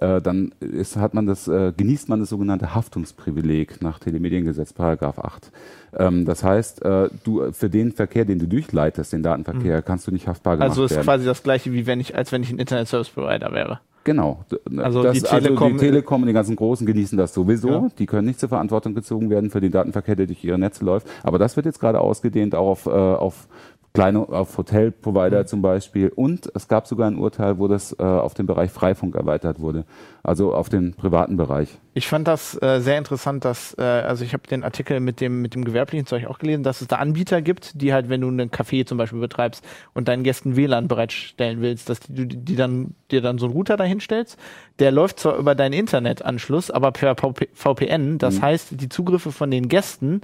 B: äh, dann ist, hat man das, äh, genießt man das sogenannte Haftungsprivileg nach Telemediengesetz Paragraph 8. Ähm, das heißt, äh, du für den Verkehr, den du durchleitest, den Datenverkehr, mhm. kannst du nicht haftbar gemacht
A: werden. Also
B: ist werden.
A: quasi das gleiche wie wenn ich, als wenn ich ein Internet Service Provider wäre.
B: Genau.
A: Also, das, die Telekom,
B: also die Telekom und die ganzen Großen genießen das sowieso. Ja. Die können nicht zur Verantwortung gezogen werden für den Datenverkehr, der durch ihre Netze läuft. Aber das wird jetzt gerade ausgedehnt auch auf, äh, auf kleine auf Hotelprovider mhm. zum Beispiel. Und es gab sogar ein Urteil, wo das äh, auf den Bereich Freifunk erweitert wurde, also auf den privaten Bereich.
A: Ich fand das äh, sehr interessant, dass äh, also ich habe den Artikel mit dem mit dem gewerblichen Zeug auch gelesen, dass es da Anbieter gibt, die halt, wenn du einen Café zum Beispiel betreibst und deinen Gästen WLAN bereitstellen willst, dass du die, die dann dir dann so einen Router dahinstellst. Der läuft zwar über deinen Internetanschluss, aber per VPN. Das mhm. heißt, die Zugriffe von den Gästen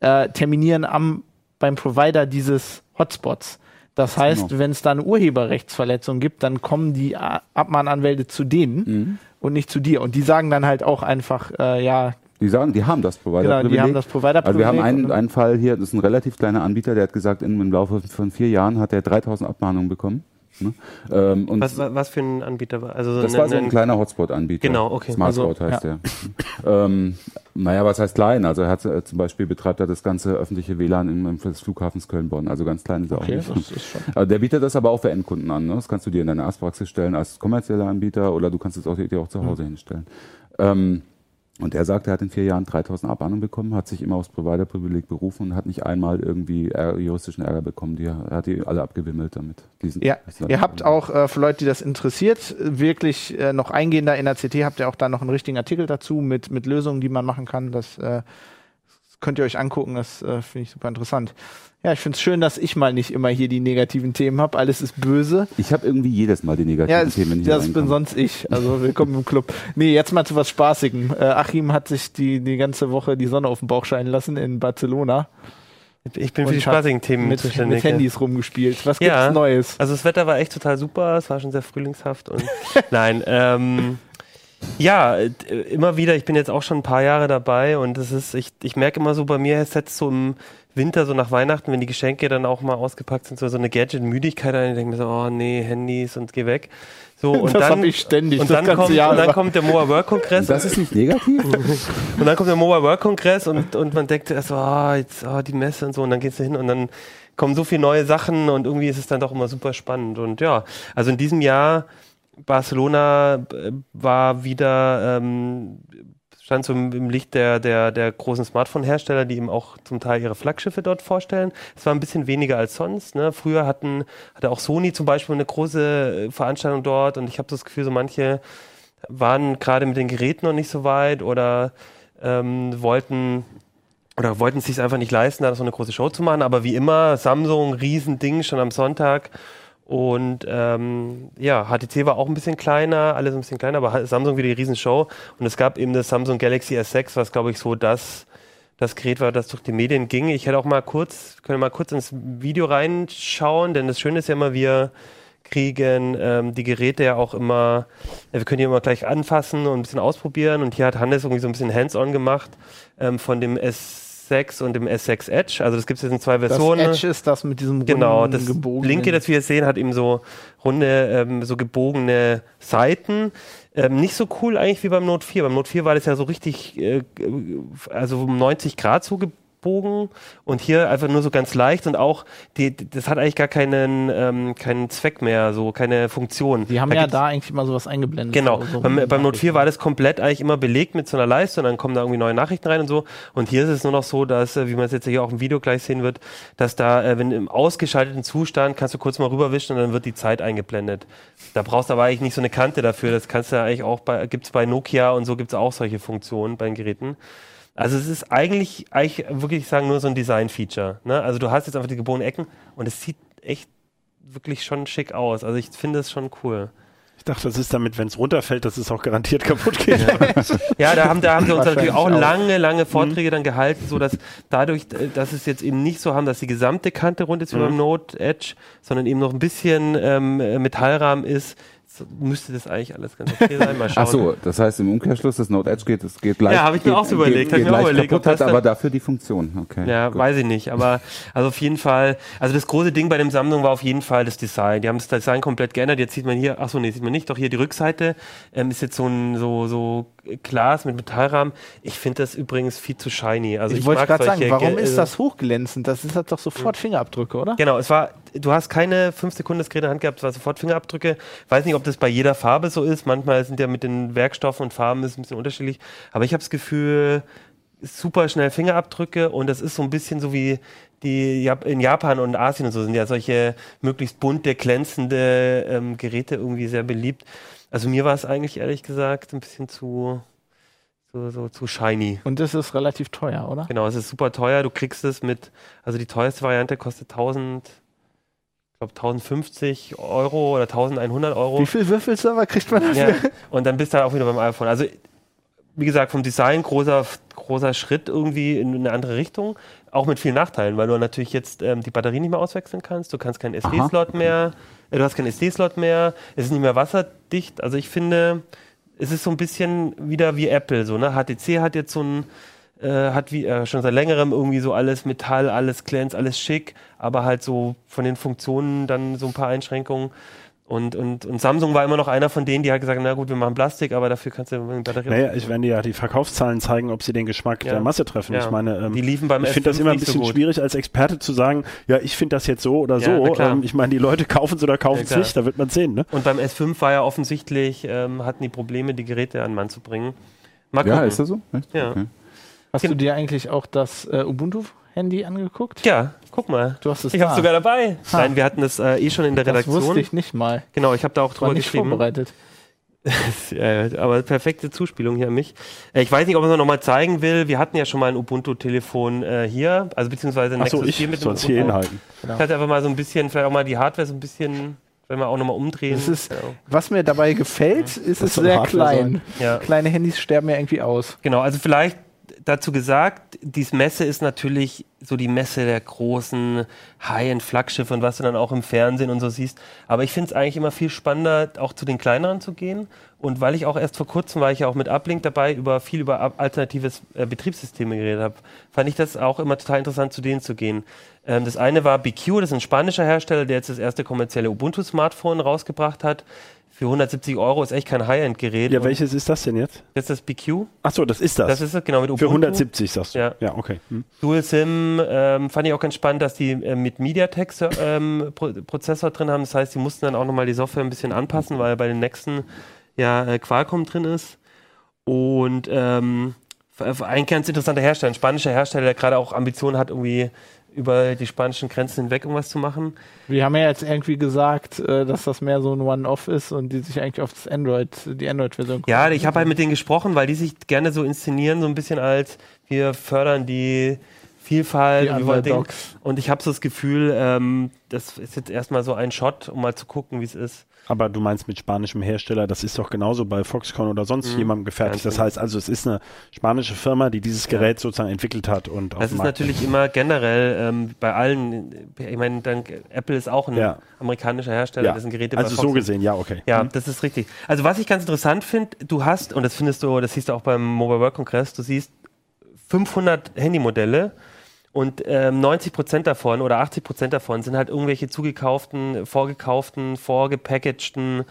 A: äh, terminieren am, beim Provider dieses Hotspots. Das heißt,
B: Genau.
A: wenn es da eine Urheberrechtsverletzung gibt, dann kommen die Abmahnanwälte zu denen
B: Mhm.
A: und nicht zu dir. Und die sagen dann halt auch einfach, äh, ja,
B: Die sagen, die haben das
A: genau,
B: Provider-Privileg.
A: die haben das provider
B: Also wir haben einen, einen Fall hier, das ist ein relativ kleiner Anbieter, der hat gesagt, in, im Laufe von vier Jahren hat er 3000 Abmahnungen bekommen. Ne? Ähm, und
C: Was, wa- was für ein Anbieter war? Also
B: das
C: ein-
B: war so ein
C: ein-
B: kleiner Hotspot-Anbieter.
C: Genau, okay.
B: Smartspot
A: Also,
B: heißt der. ähm, naja, was heißt klein? Also er hat äh, zum Beispiel betreibt er das ganze öffentliche WLAN im, im des Flughafens Köln-Bonn. Also ganz klein ist er
A: Okay,
B: auch nicht.
A: das ist schon.
B: Also der bietet das aber auch für Endkunden an. Ne? Das kannst du dir in deine Arztpraxis stellen als kommerzieller Anbieter oder du kannst es auch dir auch zu Hause hinstellen. Ähm, und er sagt, er hat in vier Jahren 3000 Abmahnungen bekommen, hat sich immer aufs Provider-Privileg berufen und hat nicht einmal irgendwie juristischen Ärger bekommen. Die, er hat die alle abgewimmelt damit. Diesen,
A: Ja, ihr habt auch äh, für Leute, die das interessiert, wirklich äh, noch eingehender in der CT, habt ihr auch da noch einen richtigen Artikel dazu mit, mit Lösungen, die man machen kann. Das, äh, könnt ihr euch angucken, das äh, finde ich super interessant. Ja, ich finde es schön, dass ich mal nicht immer hier die negativen Themen habe. Alles ist böse.
B: Ich habe irgendwie jedes Mal die negativen
A: Ja, das,
B: Themen, hier
A: das bin sonst ich. Also willkommen im Club. Nee, jetzt mal zu was Spaßigem. Äh, Achim hat sich die, die ganze Woche die Sonne auf den Bauch scheinen lassen in Barcelona.
C: Ich bin für die spaßigen Themen
A: Mit,
C: zuständig.
A: mit Handys rumgespielt. Was gibt's
C: Ja.
A: Neues?
C: Also das Wetter war echt total super, es war schon sehr frühlingshaft und <laughs> nein, ähm, ja, äh, immer wieder, ich bin jetzt auch schon ein paar Jahre dabei und es ist, ich, ich merke immer so bei mir, es setzt so im Winter, so nach Weihnachten, wenn die Geschenke dann auch mal ausgepackt sind, so, so eine Gadget-Müdigkeit ein. Ich denke mir so, oh nee, Handys und geh weg. So, <laughs> und
A: das
C: dann,
A: habe ich ständig
C: und
A: das
C: dann,
A: ganze
C: kommt,
A: Jahr
C: und dann
A: über.
C: kommt der Mobile World Kongress
B: Das ist nicht negativ? <laughs>
C: und dann kommt der Mobile World Kongress und, und man denkt erst so, ah, jetzt ah, die Messe und so und dann geht's da hin und dann kommen so viele neue Sachen und irgendwie ist es dann doch immer super spannend. Und ja, also in diesem Jahr Barcelona äh, war wieder ähm, stand so im, Licht der, der, der großen Smartphone-Hersteller, die eben auch zum Teil ihre Flaggschiffe dort vorstellen. Es war ein bisschen weniger als sonst. Ne? Früher hatten, hatte auch Sony zum Beispiel eine große äh, Veranstaltung dort und ich habe das Gefühl, so manche waren gerade mit den Geräten noch nicht so weit oder ähm, wollten oder wollten es sich einfach nicht leisten, da so eine große Show zu machen. Aber wie immer, Samsung, Riesending schon am Sonntag. Und ähm, ja, HTC war auch ein bisschen kleiner, alles ein bisschen kleiner, aber Samsung wieder die Riesenshow. Und es gab eben das Samsung Galaxy S6, was glaube ich so das, das Gerät war, das durch die Medien ging. Ich hätte auch mal kurz, können mal kurz ins Video reinschauen, denn das Schöne ist ja immer, wir kriegen ähm, die Geräte ja auch immer, wir können die immer gleich anfassen und ein bisschen ausprobieren. Und hier hat Hannes irgendwie so ein bisschen Hands-on gemacht ähm, von dem S6 und dem S6 Edge. Also das gibt es jetzt in zwei
A: Das
C: Versionen.
A: Edge ist das mit diesem runden,
C: Genau, das linke, das wir jetzt sehen, hat eben so runde, ähm, so gebogene Seiten. Ähm, nicht so cool eigentlich wie beim Note 4. Beim Note 4 war das ja so richtig, äh, also um 90 Grad so gebogen und hier einfach nur so ganz leicht und auch, die, das hat eigentlich gar keinen, ähm, keinen Zweck mehr, so keine Funktion.
A: Die haben
C: Da
A: ja da eigentlich mal sowas eingeblendet.
C: Genau.
A: so-
C: beim, beim Note 4
A: Nachrichten.
C: war das komplett eigentlich immer belegt mit so einer Leiste und dann kommen da irgendwie neue Nachrichten rein und so. Und hier ist es nur noch so, dass, äh, wie man es jetzt hier auch im Video gleich sehen wird, dass da, äh, wenn im ausgeschalteten Zustand kannst du kurz mal rüberwischen und dann wird die Zeit eingeblendet. Da brauchst du aber eigentlich nicht so eine Kante dafür. Das kannst du eigentlich auch bei, gibt's bei Nokia und so gibt's auch solche Funktionen bei den Geräten. Also es ist eigentlich, eigentlich wirklich sagen nur so ein Design-Feature. Ne? Also du hast jetzt einfach die gebogenen Ecken und es sieht echt wirklich schon schick aus. Also ich finde es schon cool.
D: Ich dachte, das ist damit, wenn es runterfällt, dass es auch garantiert kaputt geht.
C: Ja, <laughs> da haben, da haben sie uns natürlich auch lange, lange Vorträge dann gehalten, so dass dadurch, äh, dass es jetzt eben nicht so haben, dass die gesamte Kante rund ist wie beim Note Edge, sondern eben noch ein bisschen ähm, äh, Metallrahmen ist, müsste das eigentlich alles ganz okay sein. Mal schauen.
B: Ach so, das heißt im Umkehrschluss, das Note Edge geht, es geht leicht.
C: Ja, hab ich mir
B: geht,
C: auch so überlegt,
B: Geht,
C: ich mir auch überlegt,
B: kaputt, hat aber dafür die Funktion. Okay.
C: Ja,
B: gut.
C: weiß ich nicht, aber also auf jeden Fall, also das große Ding bei dem Samsung war auf jeden Fall das Design. Die haben das Design komplett geändert. Jetzt sieht man hier, ach so, nee, sieht man nicht, doch hier die Rückseite ähm, ist jetzt so ein so so Glas mit Metallrahmen. Ich finde das übrigens viel zu shiny. Also
A: Ich,
C: ich,
A: wollte gerade sagen, warum
C: Ge-
A: ist
C: äh,
A: das hochglänzend? Das ist halt doch sofort Fingerabdrücke, oder?
C: Genau, es war, du hast keine fünf Sekunden das Gerät in der Hand gehabt, es war sofort Fingerabdrücke. Weiß nicht, ob das bei jeder Farbe so ist. Manchmal sind ja mit den Werkstoffen und Farben ist ein bisschen unterschiedlich. Aber ich habe das Gefühl, super schnell Fingerabdrücke und das ist so ein bisschen so wie die in Japan und Asien und so sind ja solche möglichst bunte, glänzende ähm, Geräte irgendwie sehr beliebt. Also mir war es eigentlich ehrlich gesagt ein bisschen zu, so, so zu shiny.
A: Und das ist relativ teuer, oder?
C: Genau, es ist super teuer. Du kriegst es mit, also die teuerste Variante kostet 1000, ich glaube 1050 Euro oder 1100 Euro.
A: Wie viel Würfelserver kriegt man dafür?
C: Ja, und dann bist du halt auch wieder beim iPhone. Also wie gesagt, vom Design großer, großer Schritt irgendwie in eine andere Richtung. Auch mit vielen Nachteilen, weil du natürlich jetzt ähm, die Batterie nicht mehr auswechseln kannst. Du kannst keinen SD-Slot mehr, du hast keinen SD-Slot mehr, es ist nicht mehr wasserdicht. Also ich finde, es ist so ein bisschen wieder wie Apple. So, ne? HTC hat jetzt so ein, äh, hat wie äh, schon seit längerem irgendwie so alles Metall, alles Glänz, alles schick, aber halt so von den Funktionen dann so ein paar Einschränkungen. Und, und, und Samsung war immer noch einer von denen, die halt gesagt haben, na gut, wir machen Plastik, aber dafür kannst du eine
D: Batterie... Naja, ich werde dir ja die Verkaufszahlen zeigen, ob sie den Geschmack ja. der Masse treffen. Ja. Ich meine, ähm,
C: die liefen beim
D: ich finde das immer ein bisschen so schwierig als Experte zu sagen, ja, ich finde das jetzt so oder so. Ähm, ich meine, die Leute kaufen es oder kaufen es nicht, da wird man sehen. Ne?
C: Und beim S5 war ja offensichtlich, ähm, hatten die Probleme, die Geräte an den Mann zu bringen.
B: Mal ja, ist das so?
A: Echt? Ja. Okay. Hast du dir eigentlich auch das äh, Ubuntu Handy angeguckt?
C: Ja, guck mal.
A: Du hast es
C: Ich habe sogar dabei. Ha. Nein, wir hatten es äh, eh schon in der das Redaktion. Das
A: wusste ich nicht mal.
C: Genau, ich habe da auch drüber nicht geschrieben.
A: vorbereitet. <laughs>
C: aber perfekte Zuspielung hier an mich. Äh, ich weiß nicht, ob man es noch mal zeigen will. Wir hatten ja schon mal ein Ubuntu-Telefon äh, hier, also beziehungsweise ein
D: Nexus so, ich 4 mit dem Ubuntu. Hier.
C: Genau. Ich hatte einfach mal so ein bisschen, vielleicht auch mal die Hardware so ein bisschen wenn wir auch nochmal umdrehen.
A: Ist, was mir dabei gefällt, ist es sehr klein. Ja. Kleine Handys sterben ja irgendwie aus.
C: Genau, also vielleicht dazu gesagt, diese Messe ist natürlich so die Messe der großen High-End-Flaggschiffe und was du dann auch im Fernsehen und so siehst. Aber ich finde es eigentlich immer viel spannender, auch zu den kleineren zu gehen. Und weil ich auch erst vor kurzem war ich ja auch mit Uplink dabei, über viel über alternatives äh, Betriebssysteme geredet habe, fand ich das auch immer total interessant, zu denen zu gehen. Ähm, das eine war BQ, das ist ein spanischer Hersteller, der jetzt das erste kommerzielle Ubuntu-Smartphone rausgebracht hat für 170 Euro ist echt kein High-End-Gerät.
D: Ja, welches ist das denn jetzt?
C: Das ist das BQ.
D: Ach so, das ist das.
C: Das ist es, genau, mit
D: Ubuntu. Für 170 sagst du?
C: Ja.
D: Ja, okay. Hm.
C: Dual SIM ähm, fand ich auch ganz spannend, dass die äh, mit MediaTek-Prozessor ähm, drin haben. Das heißt, die mussten dann auch nochmal die Software ein bisschen anpassen, weil bei den nächsten ja äh, Qualcomm drin ist. Und ähm, ein ganz interessanter Hersteller, ein spanischer Hersteller, der gerade auch Ambitionen hat, irgendwie über die spanischen Grenzen hinweg irgendwas zu machen.
A: Wir haben ja jetzt irgendwie gesagt, äh, dass das mehr so ein One-Off ist und die sich eigentlich auf das Android, die Android-Version
C: Ja, ich habe halt mit denen gesprochen, weil die sich gerne so inszenieren, so ein bisschen als wir fördern die Vielfalt
A: die
C: und, und ich habe so das Gefühl, ähm, das ist jetzt erstmal so ein Shot, um mal zu gucken, wie es ist.
D: Aber du meinst mit spanischem Hersteller, das ist doch genauso bei Foxconn oder sonst mhm. jemandem gefertigt. Das heißt also, es ist eine spanische Firma, die dieses Gerät ja. sozusagen entwickelt hat und
C: Das ist natürlich immer generell ähm, bei allen, ich meine, Apple ist auch ein ja. amerikanischer Hersteller,
D: ja.
C: dessen Geräte
D: Also so gesehen, ja, okay.
C: Ja, mhm. das ist richtig. Also was ich ganz interessant finde, du hast, und das findest du, das siehst du auch beim Mobile World Congress, du siehst 500 Handymodelle und ähm, 90 Prozent davon oder 80 Prozent davon sind halt irgendwelche zugekauften, vorgekauften, vorgepackagten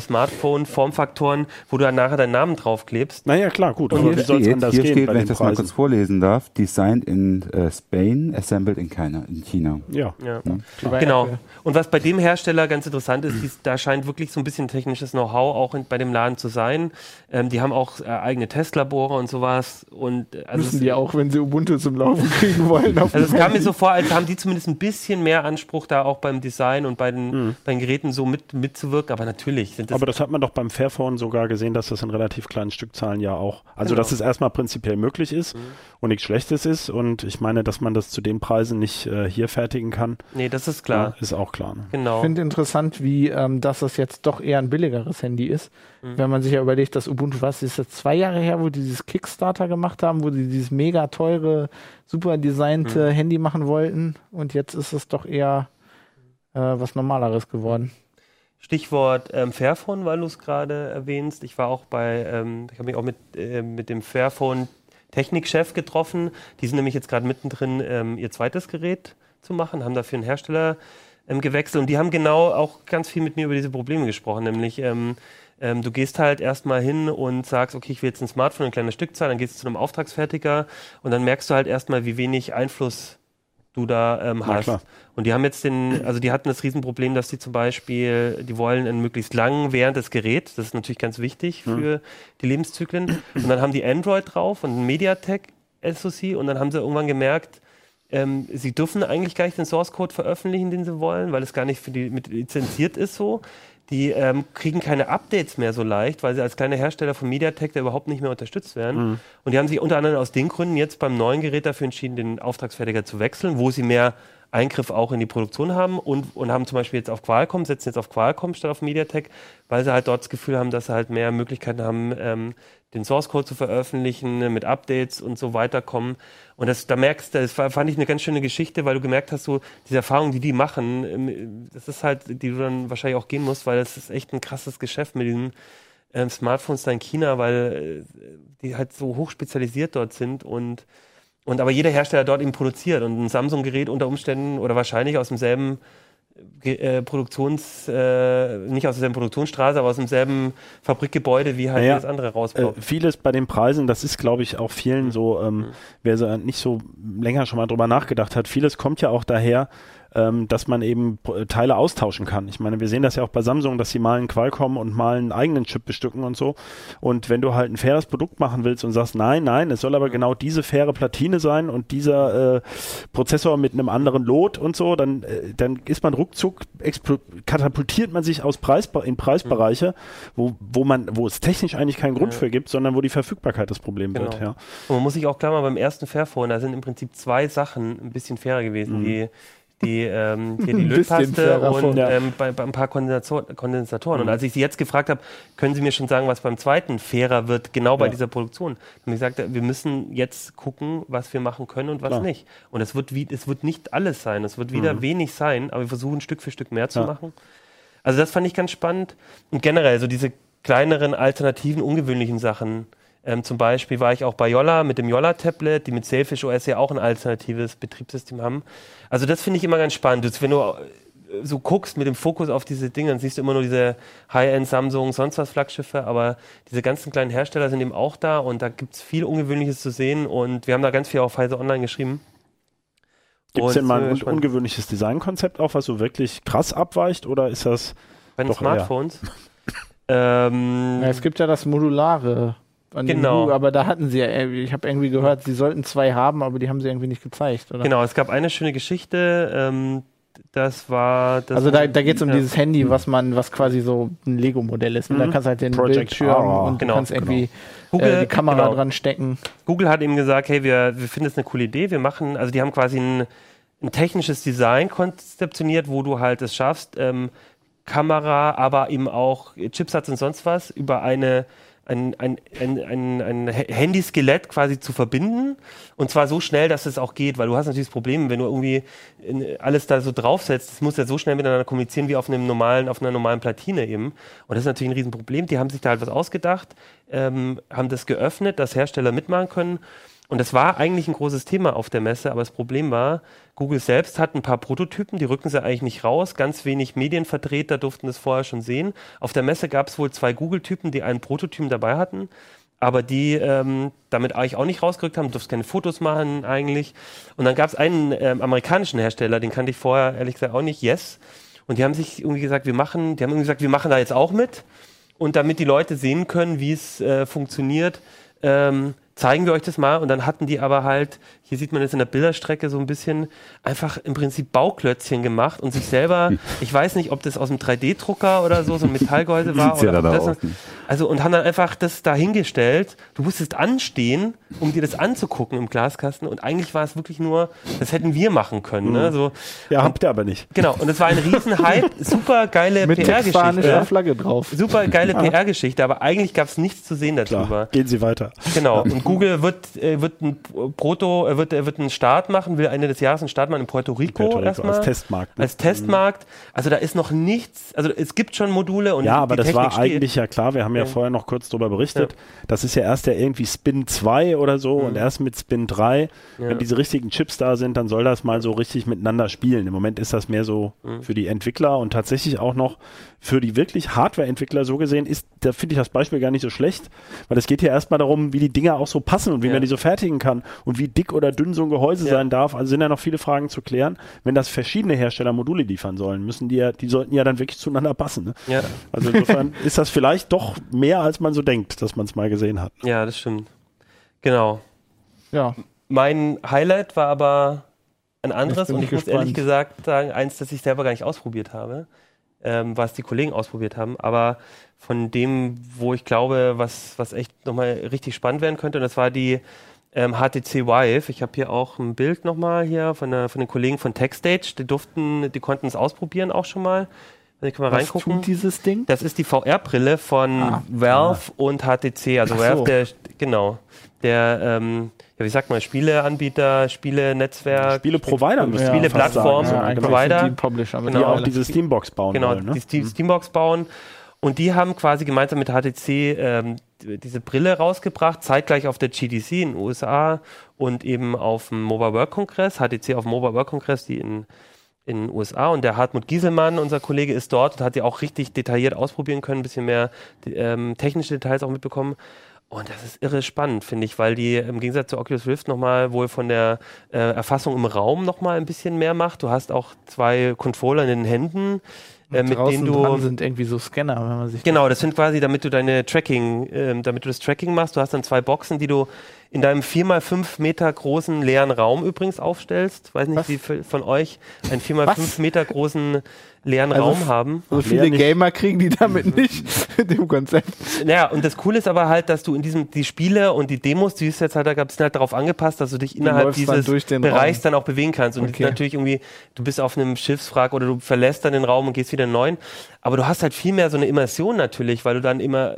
C: Smartphone-Formfaktoren, wo du dann nachher deinen Namen draufklebst.
D: Naja, klar, gut.
B: Und es anders hier gehen? Steht, wenn ich das Preisen? mal kurz vorlesen darf, designed in uh, Spain, assembled in China. In China.
C: Ja. ja. ja. Genau. Und was bei dem Hersteller ganz interessant ist, dies, da scheint wirklich so ein bisschen technisches Know-how auch in, bei dem Laden zu sein. Ähm, die haben auch äh, eigene Testlabore und sowas. Und,
A: äh, also Müssen die auch, wenn sie Ubuntu zum Laufen <laughs> kriegen wollen.
C: also es kam mir so vor, als haben die zumindest ein bisschen mehr Anspruch da auch beim Design und bei den, mhm. bei den Geräten so mit, mitzuwirken. Aber natürlich
D: sind das. Aber das hat man doch beim Fairphone sogar gesehen, dass das in relativ kleinen Stückzahlen ja auch, also genau. dass es erstmal prinzipiell möglich ist mhm. und nichts Schlechtes ist. Und ich meine, dass man das zu den Preisen nicht äh, hier fertigen kann.
C: Nee, das ist klar.
D: ist auch klar. Ne?
A: Genau. Ich finde interessant, wie ähm, dass das jetzt doch eher ein billigeres Handy ist. Mhm. Wenn man sich ja überlegt, dass Ubuntu, was ist jetzt zwei Jahre her, wo die dieses Kickstarter gemacht haben, wo die dieses mega teure, super designte mhm. Handy machen wollten. Und jetzt ist es doch eher äh, was Normaleres geworden.
C: Stichwort ähm, Fairphone, weil du es gerade erwähnst. Ich war auch bei, ähm, ich habe mich auch mit, äh, mit dem Fairphone Technikchef getroffen. Die sind nämlich jetzt gerade mittendrin, ähm, ihr zweites Gerät zu machen, haben dafür einen Hersteller ähm, gewechselt und die haben genau auch ganz viel mit mir über diese Probleme gesprochen, nämlich ähm, ähm, du gehst halt erstmal hin und sagst, okay, ich will jetzt ein Smartphone, eine kleine Stückzahl, dann gehst du zu einem Auftragsfertiger und dann merkst du halt erstmal, wie wenig Einfluss du da ähm, hast. Und die haben jetzt den, also die hatten das Riesenproblem, dass die zum Beispiel, die wollen ein möglichst lang währendes Gerät, das ist natürlich ganz wichtig hm. für die Lebenszyklen. Und dann haben die Android drauf und ein MediaTek SoC und dann haben sie irgendwann gemerkt, ähm, sie dürfen eigentlich gar nicht den Source Code veröffentlichen, den sie wollen, weil es gar nicht für die mit lizenziert ist so die ähm, kriegen keine Updates mehr so leicht, weil sie als kleine Hersteller von MediaTek da überhaupt nicht mehr unterstützt werden. Mhm. Und die haben sich unter anderem aus den Gründen jetzt beim neuen Gerät dafür entschieden, den Auftragsfertiger zu wechseln, wo sie mehr Eingriff auch in die Produktion haben und, und haben zum Beispiel jetzt auf Qualcomm, setzen jetzt auf Qualcomm statt auf MediaTek, weil sie halt dort das Gefühl haben, dass sie halt mehr Möglichkeiten haben, ähm, den Source Code zu veröffentlichen, mit Updates und so weiter kommen. Und das, da merkst du, das fand ich eine ganz schöne Geschichte, weil du gemerkt hast, so diese Erfahrungen, die die machen, ähm, das ist halt, die du dann wahrscheinlich auch gehen musst, weil das ist echt ein krasses Geschäft mit diesen ähm, Smartphones da in China, weil äh, die halt so hoch spezialisiert dort sind und und aber jeder Hersteller dort eben produziert und ein Samsung-Gerät unter Umständen oder wahrscheinlich aus demselben Produktions, äh, nicht aus derselben Produktionsstraße, aber aus demselben Fabrikgebäude, wie halt
D: Naja,
C: das andere
D: Äh,
C: rausbaut.
D: vieles bei den Preisen, das ist, glaube ich, auch vielen so, ähm, wer so nicht so länger schon mal drüber nachgedacht hat, vieles kommt ja auch daher, ähm, dass man eben P- Teile austauschen kann. Ich meine, wir sehen das ja auch bei Samsung, dass sie mal einen Qualcomm und mal einen eigenen Chip bestücken und so. Und wenn du halt ein faires Produkt machen willst und sagst, nein, nein, es soll aber genau diese faire Platine sein und dieser äh, Prozessor mit einem anderen Lot und so, dann, äh, dann ist man ruckzuck, katapultiert man sich aus Preis, in Preisbereiche, wo, wo man, wo es technisch eigentlich keinen Grund
C: Ja.
D: für gibt, sondern wo die Verfügbarkeit das Problem wird,
C: Genau.
D: ja.
C: Und man muss sich auch klar mal beim ersten Fairphone, da sind im Prinzip zwei Sachen ein bisschen fairer gewesen.
D: Mhm.
C: Die, die, ähm, <laughs> hier die Lötpaste und ähm, bei, bei ein paar Kondensatoren. Kondensatoren.
D: Mhm.
C: Und als ich sie jetzt gefragt habe, können Sie mir schon sagen, was beim zweiten fairer wird, genau bei
D: Ja.
C: dieser Produktion, haben sie gesagt, wir müssen jetzt gucken, was wir machen können und was
D: Klar.
C: nicht. Und es wird, wie, es wird nicht alles sein, es wird wieder wenig sein, aber wir versuchen Stück für Stück mehr zu
D: Mhm. Ja.
C: machen. Also das fand ich ganz spannend. Und generell so diese kleineren, alternativen, ungewöhnlichen Sachen. Ähm, zum Beispiel war ich auch bei Yolla mit dem Yolla-Tablet, die mit Sailfish OS ja auch ein alternatives Betriebssystem haben. Also das finde ich immer ganz spannend. Das, wenn du äh, so guckst mit dem Fokus auf diese Dinge, dann siehst du immer nur diese High-End Samsung, sonst was Flaggschiffe, aber diese ganzen kleinen Hersteller sind eben auch da und da gibt es viel Ungewöhnliches zu sehen und wir haben da ganz viel auf Heise Online geschrieben.
D: Gibt es denn mal ein
C: gespannt.
D: ungewöhnliches Designkonzept auch, was so wirklich krass abweicht oder ist das
C: Bei den
D: Doch,
C: Smartphones. <laughs> ähm,
A: Ja, es gibt ja das Modulare. An
C: Genau.
A: Google, aber da hatten sie ja, irgendwie- ich habe irgendwie gehört, sie sollten zwei haben, aber die haben sie irgendwie nicht gezeigt, oder?
C: Genau, es gab eine schöne Geschichte. Ähm, das war. Das
A: Also da, da geht es um dieses Handy, was man, was quasi so ein Lego-Modell ist. Und da
D: Mhm.
A: kannst du halt den
D: Project
A: Bildschirm
D: R.
A: und
C: Genau,
A: du kannst irgendwie
C: Google,
A: äh, die Kamera
C: genau.
A: dran stecken.
C: Google hat eben gesagt, hey, wir, wir finden es eine coole Idee. Wir machen, also die haben quasi ein, ein technisches Design konzeptioniert, wo du halt es schaffst, ähm, Kamera, aber eben auch Chipsatz und sonst was über eine ein, ein, ein, ein, Handyskelett quasi zu verbinden und zwar so schnell, dass es auch geht, weil du hast natürlich das Problem, wenn du irgendwie alles da so draufsetzt, das muss ja so schnell miteinander kommunizieren wie auf einem normalen, auf einer normalen Platine eben. Und das ist natürlich ein Riesenproblem. Die haben sich da halt was ausgedacht, ähm, haben das geöffnet, dass Hersteller mitmachen können. Und das war eigentlich ein großes Thema auf der Messe, aber das Problem war, Google selbst hat ein paar Prototypen, die rücken sie eigentlich nicht raus. Ganz wenig Medienvertreter durften das vorher schon sehen. Auf der Messe gab es wohl zwei Google-Typen, die einen Prototypen dabei hatten, aber die ähm, damit eigentlich auch nicht rausgerückt haben, du durfst keine Fotos machen eigentlich. Und dann gab es einen ähm, amerikanischen Hersteller, den kannte ich vorher ehrlich gesagt auch nicht, Yes. Und die haben sich irgendwie gesagt, wir machen, die haben irgendwie gesagt, wir machen da jetzt auch mit. Und damit die Leute sehen können, wie es äh, funktioniert, ähm, zeigen wir euch das mal. Und dann hatten die aber halt, hier sieht man jetzt in der Bilderstrecke so ein bisschen, einfach im Prinzip Bauklötzchen gemacht und sich selber, <laughs> ich weiß nicht, ob das aus einem 3D-Drucker oder so, so ein Metallgehäuse <laughs> war.
B: Ja
C: oder ob
B: dann
C: das,
B: ne?
C: also und haben dann einfach das dahingestellt. Du musstest anstehen, um dir das anzugucken im Glaskasten. Und eigentlich war es wirklich nur, das hätten wir machen können. Ne? So,
D: Ja, habt ihr aber nicht.
C: genau. Und es war ein Riesenhype, <laughs> super geile PR-Geschichte.
A: Flagge drauf.
C: Super geile PR-Geschichte, aber eigentlich gab es nichts zu sehen darüber.
D: Klar, gehen Sie weiter.
C: Genau. Und Google wird, äh, wird ein Proto, äh, wird, äh, wird einen Start machen, will Ende des Jahres einen Start machen in Puerto Rico,
D: Puerto Rico
C: erstmal.
D: als Testmarkt. ne?
C: Als Testmarkt. Also da ist noch nichts, also es gibt schon Module und
D: Ja, aber das
C: Technik
D: war
C: steht.
D: eigentlich ja klar, wir haben ja,
C: Ja.
D: vorher noch kurz darüber berichtet. Das ist ja erst der irgendwie Spin 2 oder so und erst mit Spin 3,
C: Ja.
D: wenn diese richtigen Chips da sind, dann soll das mal so richtig miteinander spielen. Im Moment ist das mehr so für die Entwickler und tatsächlich auch noch für die wirklich Hardware-Entwickler so gesehen ist, da finde ich das Beispiel gar nicht so schlecht, weil es geht hier erstmal darum, wie die Dinger auch so passen und wie
C: Ja.
D: man die so fertigen kann und wie dick oder dünn so ein Gehäuse
C: Ja.
D: sein darf. Also sind ja noch viele Fragen zu klären. Wenn das verschiedene Hersteller Module liefern sollen, müssen die ja, die sollten ja dann wirklich zueinander passen. Ne?
C: Ja,
D: Also insofern <laughs> ist das vielleicht doch mehr, als man so denkt, dass man es mal gesehen hat.
C: ja, das stimmt. Genau.
A: Ja,
C: Mein Highlight war aber ein anderes und
A: ich
C: ich muss
A: gespannt.
C: ehrlich gesagt sagen, eins, das ich selber gar nicht ausprobiert habe, ähm, was die Kollegen ausprobiert haben, aber von dem, wo ich glaube, was, was echt nochmal richtig spannend werden könnte, und das war die ähm, HTC Vive. Ich habe hier auch ein Bild nochmal hier von, der, von den Kollegen von TechStage. Die durften, die konnten es ausprobieren auch schon mal. Da können wir
A: Was
C: reingucken.
A: tut dieses Ding?
C: Das ist die VR-Brille von
A: Ah.
C: Valve und HTC. Also
A: Ach
C: Valve,
A: so.
C: der, genau, der, ähm, ja, wie sagt man, Spieleanbieter, Spielenetzwerk,
D: Spieleprovider müsste man
C: Spieleplattform,
D: sagen,
A: eigentlich
C: Provider.
A: die Publisher
C: Genau.
D: Die auch diese Steambox bauen
C: genau,
D: wollen. Ne?
C: die Steam, Steambox bauen. Und die haben quasi gemeinsam mit HTC ähm, diese Brille rausgebracht, zeitgleich auf der GDC in den USA und eben auf dem Mobile World Congress, HTC auf dem Mobile World Congress, die in in den USA und der Hartmut Gieselmann, unser Kollege, ist dort und hat die auch richtig detailliert ausprobieren können, ein bisschen mehr ähm, technische Details auch mitbekommen. Und das ist irre spannend, finde ich, weil die im Gegensatz zu Oculus Rift nochmal wohl von der äh, Erfassung im Raum nochmal ein bisschen mehr macht. Du hast auch zwei Controller in den Händen, äh, mit denen du
A: sind irgendwie so Scanner, wenn man sich
C: Genau, das sind quasi, damit du deine Tracking, ähm, damit du das Tracking machst. Du hast dann zwei Boxen, die du in deinem 4x5 Meter großen leeren Raum übrigens aufstellst. Weiß nicht,
A: Was?
C: wie viele von euch einen 4x5
A: Was?
C: Meter großen leeren
A: Also
C: Raum haben.
A: So viele. Gamer kriegen die damit nicht <laughs> mit dem Konzept.
C: Naja, und das Coole ist aber halt, dass du in diesem, die Spiele und die Demos, die es jetzt halt da gab, sind halt darauf angepasst, dass du dich innerhalb
A: dann
C: dieses
A: durch den
C: Bereichs
A: Raum.
C: dann auch bewegen kannst. Und
A: Okay.
C: natürlich irgendwie, du bist auf einem Schiffswrack oder du verlässt dann den Raum und gehst wieder in einen neuen. Aber du hast halt viel mehr so eine Immersion natürlich, weil du dann immer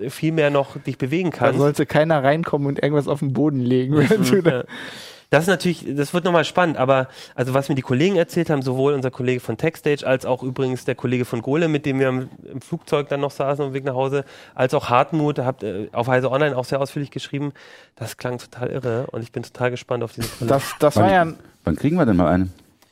C: äh, viel mehr noch dich bewegen
A: Da
C: kannst.
A: sollte keiner reinkommen und irgendwas auf den Boden legen. da-
C: Ja. Das ist natürlich, das wird nochmal spannend, aber also was mir die Kollegen erzählt haben, sowohl unser Kollege von TechStage als auch übrigens der Kollege von Gole, mit dem wir im, im Flugzeug dann noch saßen auf dem Weg nach Hause, als auch Hartmut, da habt äh, auf Heise Online auch sehr ausführlich geschrieben, das klang total irre und ich bin total gespannt auf diese Brille.
A: Das, das war ja,
B: Wann kriegen wir denn mal eine?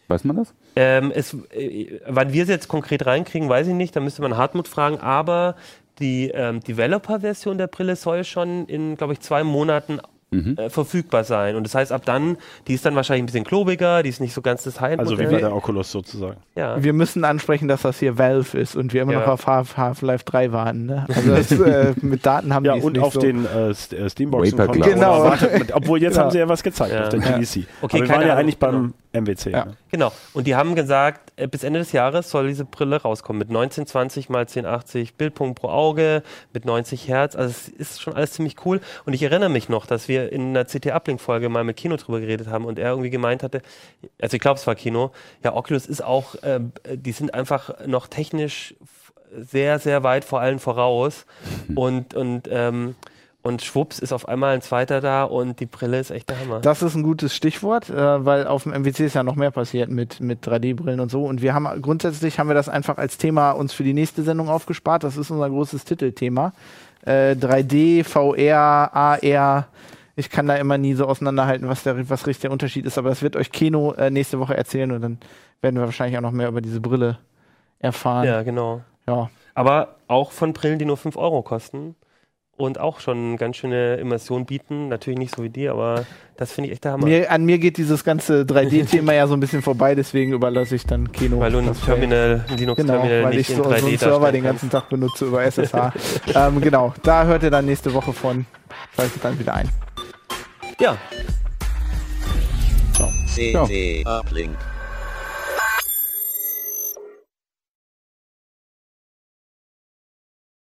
B: Weiß man das?
C: Ähm, es, äh, wann wir es jetzt konkret reinkriegen, weiß ich nicht, da müsste man Hartmut fragen, aber die ähm, Developer-Version der Brille soll schon in, glaube ich, zwei Monaten äh, verfügbar sein. Und das heißt, ab dann, die ist dann wahrscheinlich ein bisschen klobiger, die ist nicht so ganz das Highlight.
D: Also wie bei der Oculus sozusagen.
C: ja.
A: wir müssen ansprechen, dass das hier Valve ist und wir immer
C: Ja.
A: noch auf Half- Half-Life 3 warten. Ne? <laughs> Also das, äh, mit Daten haben
D: Ja,
A: die es
D: und
A: nicht
D: auf
A: so.
D: den äh, äh, Steamboxen
A: Genau.
D: Obwohl jetzt <laughs>
A: Ja.
D: haben sie ja was gezeigt
C: Ja.
D: auf der
A: Ja.
D: GDC.
C: Okay,
D: Aber wir waren ja
C: Ahnung,
D: eigentlich beim MWC.
A: Ja.
D: Ne?
C: Genau. Und die haben gesagt, äh, bis Ende des Jahres soll diese Brille rauskommen mit 1920 mal 1080 Bildpunkt pro Auge, mit 90 Hertz. Also es ist schon alles ziemlich cool. Und ich erinnere mich noch, dass wir in einer CT-Uplink-Folge mal mit Kino drüber geredet haben und er irgendwie gemeint hatte, also ich glaube, es war Kino, ja, Oculus ist auch, äh, die sind einfach noch technisch sehr, sehr weit vor allen voraus. <laughs> Und, und, ähm, und schwupps ist auf einmal ein zweiter da und die Brille ist echt der Hammer.
A: Das ist ein gutes Stichwort, äh, weil auf dem MWC ist ja noch mehr passiert mit, mit 3D-Brillen und so. Und wir haben grundsätzlich haben wir das einfach als Thema uns für die nächste Sendung aufgespart. Das ist unser großes Titelthema. Äh, 3D, VR, AR. Ich kann da immer nie so auseinanderhalten, was der was richtig der Unterschied ist, aber das wird euch Keno äh, nächste Woche erzählen und dann werden wir wahrscheinlich auch noch mehr über diese Brille erfahren.
C: ja, genau.
A: ja.
C: Aber auch von Brillen, die nur 5 Euro kosten und auch schon eine ganz schöne Immersion bieten. Natürlich nicht so wie die, aber das finde ich echt der Hammer.
A: Mir, an mir geht dieses ganze 3D-Thema <laughs> ja so ein bisschen vorbei, deswegen überlasse ich dann Keno.
C: weil du ein. Terminal, ein
A: Genau,
C: Linux-Terminal
A: weil ich
C: nicht
A: so,
C: in
A: so
C: 3D
A: einen Server den ganzen Tag benutze über <laughs> SSH. ähm, genau, da hört ihr dann nächste Woche von. Schaltet dann wieder ein.
C: Ja,
B: Ja.
E: CT Uplink.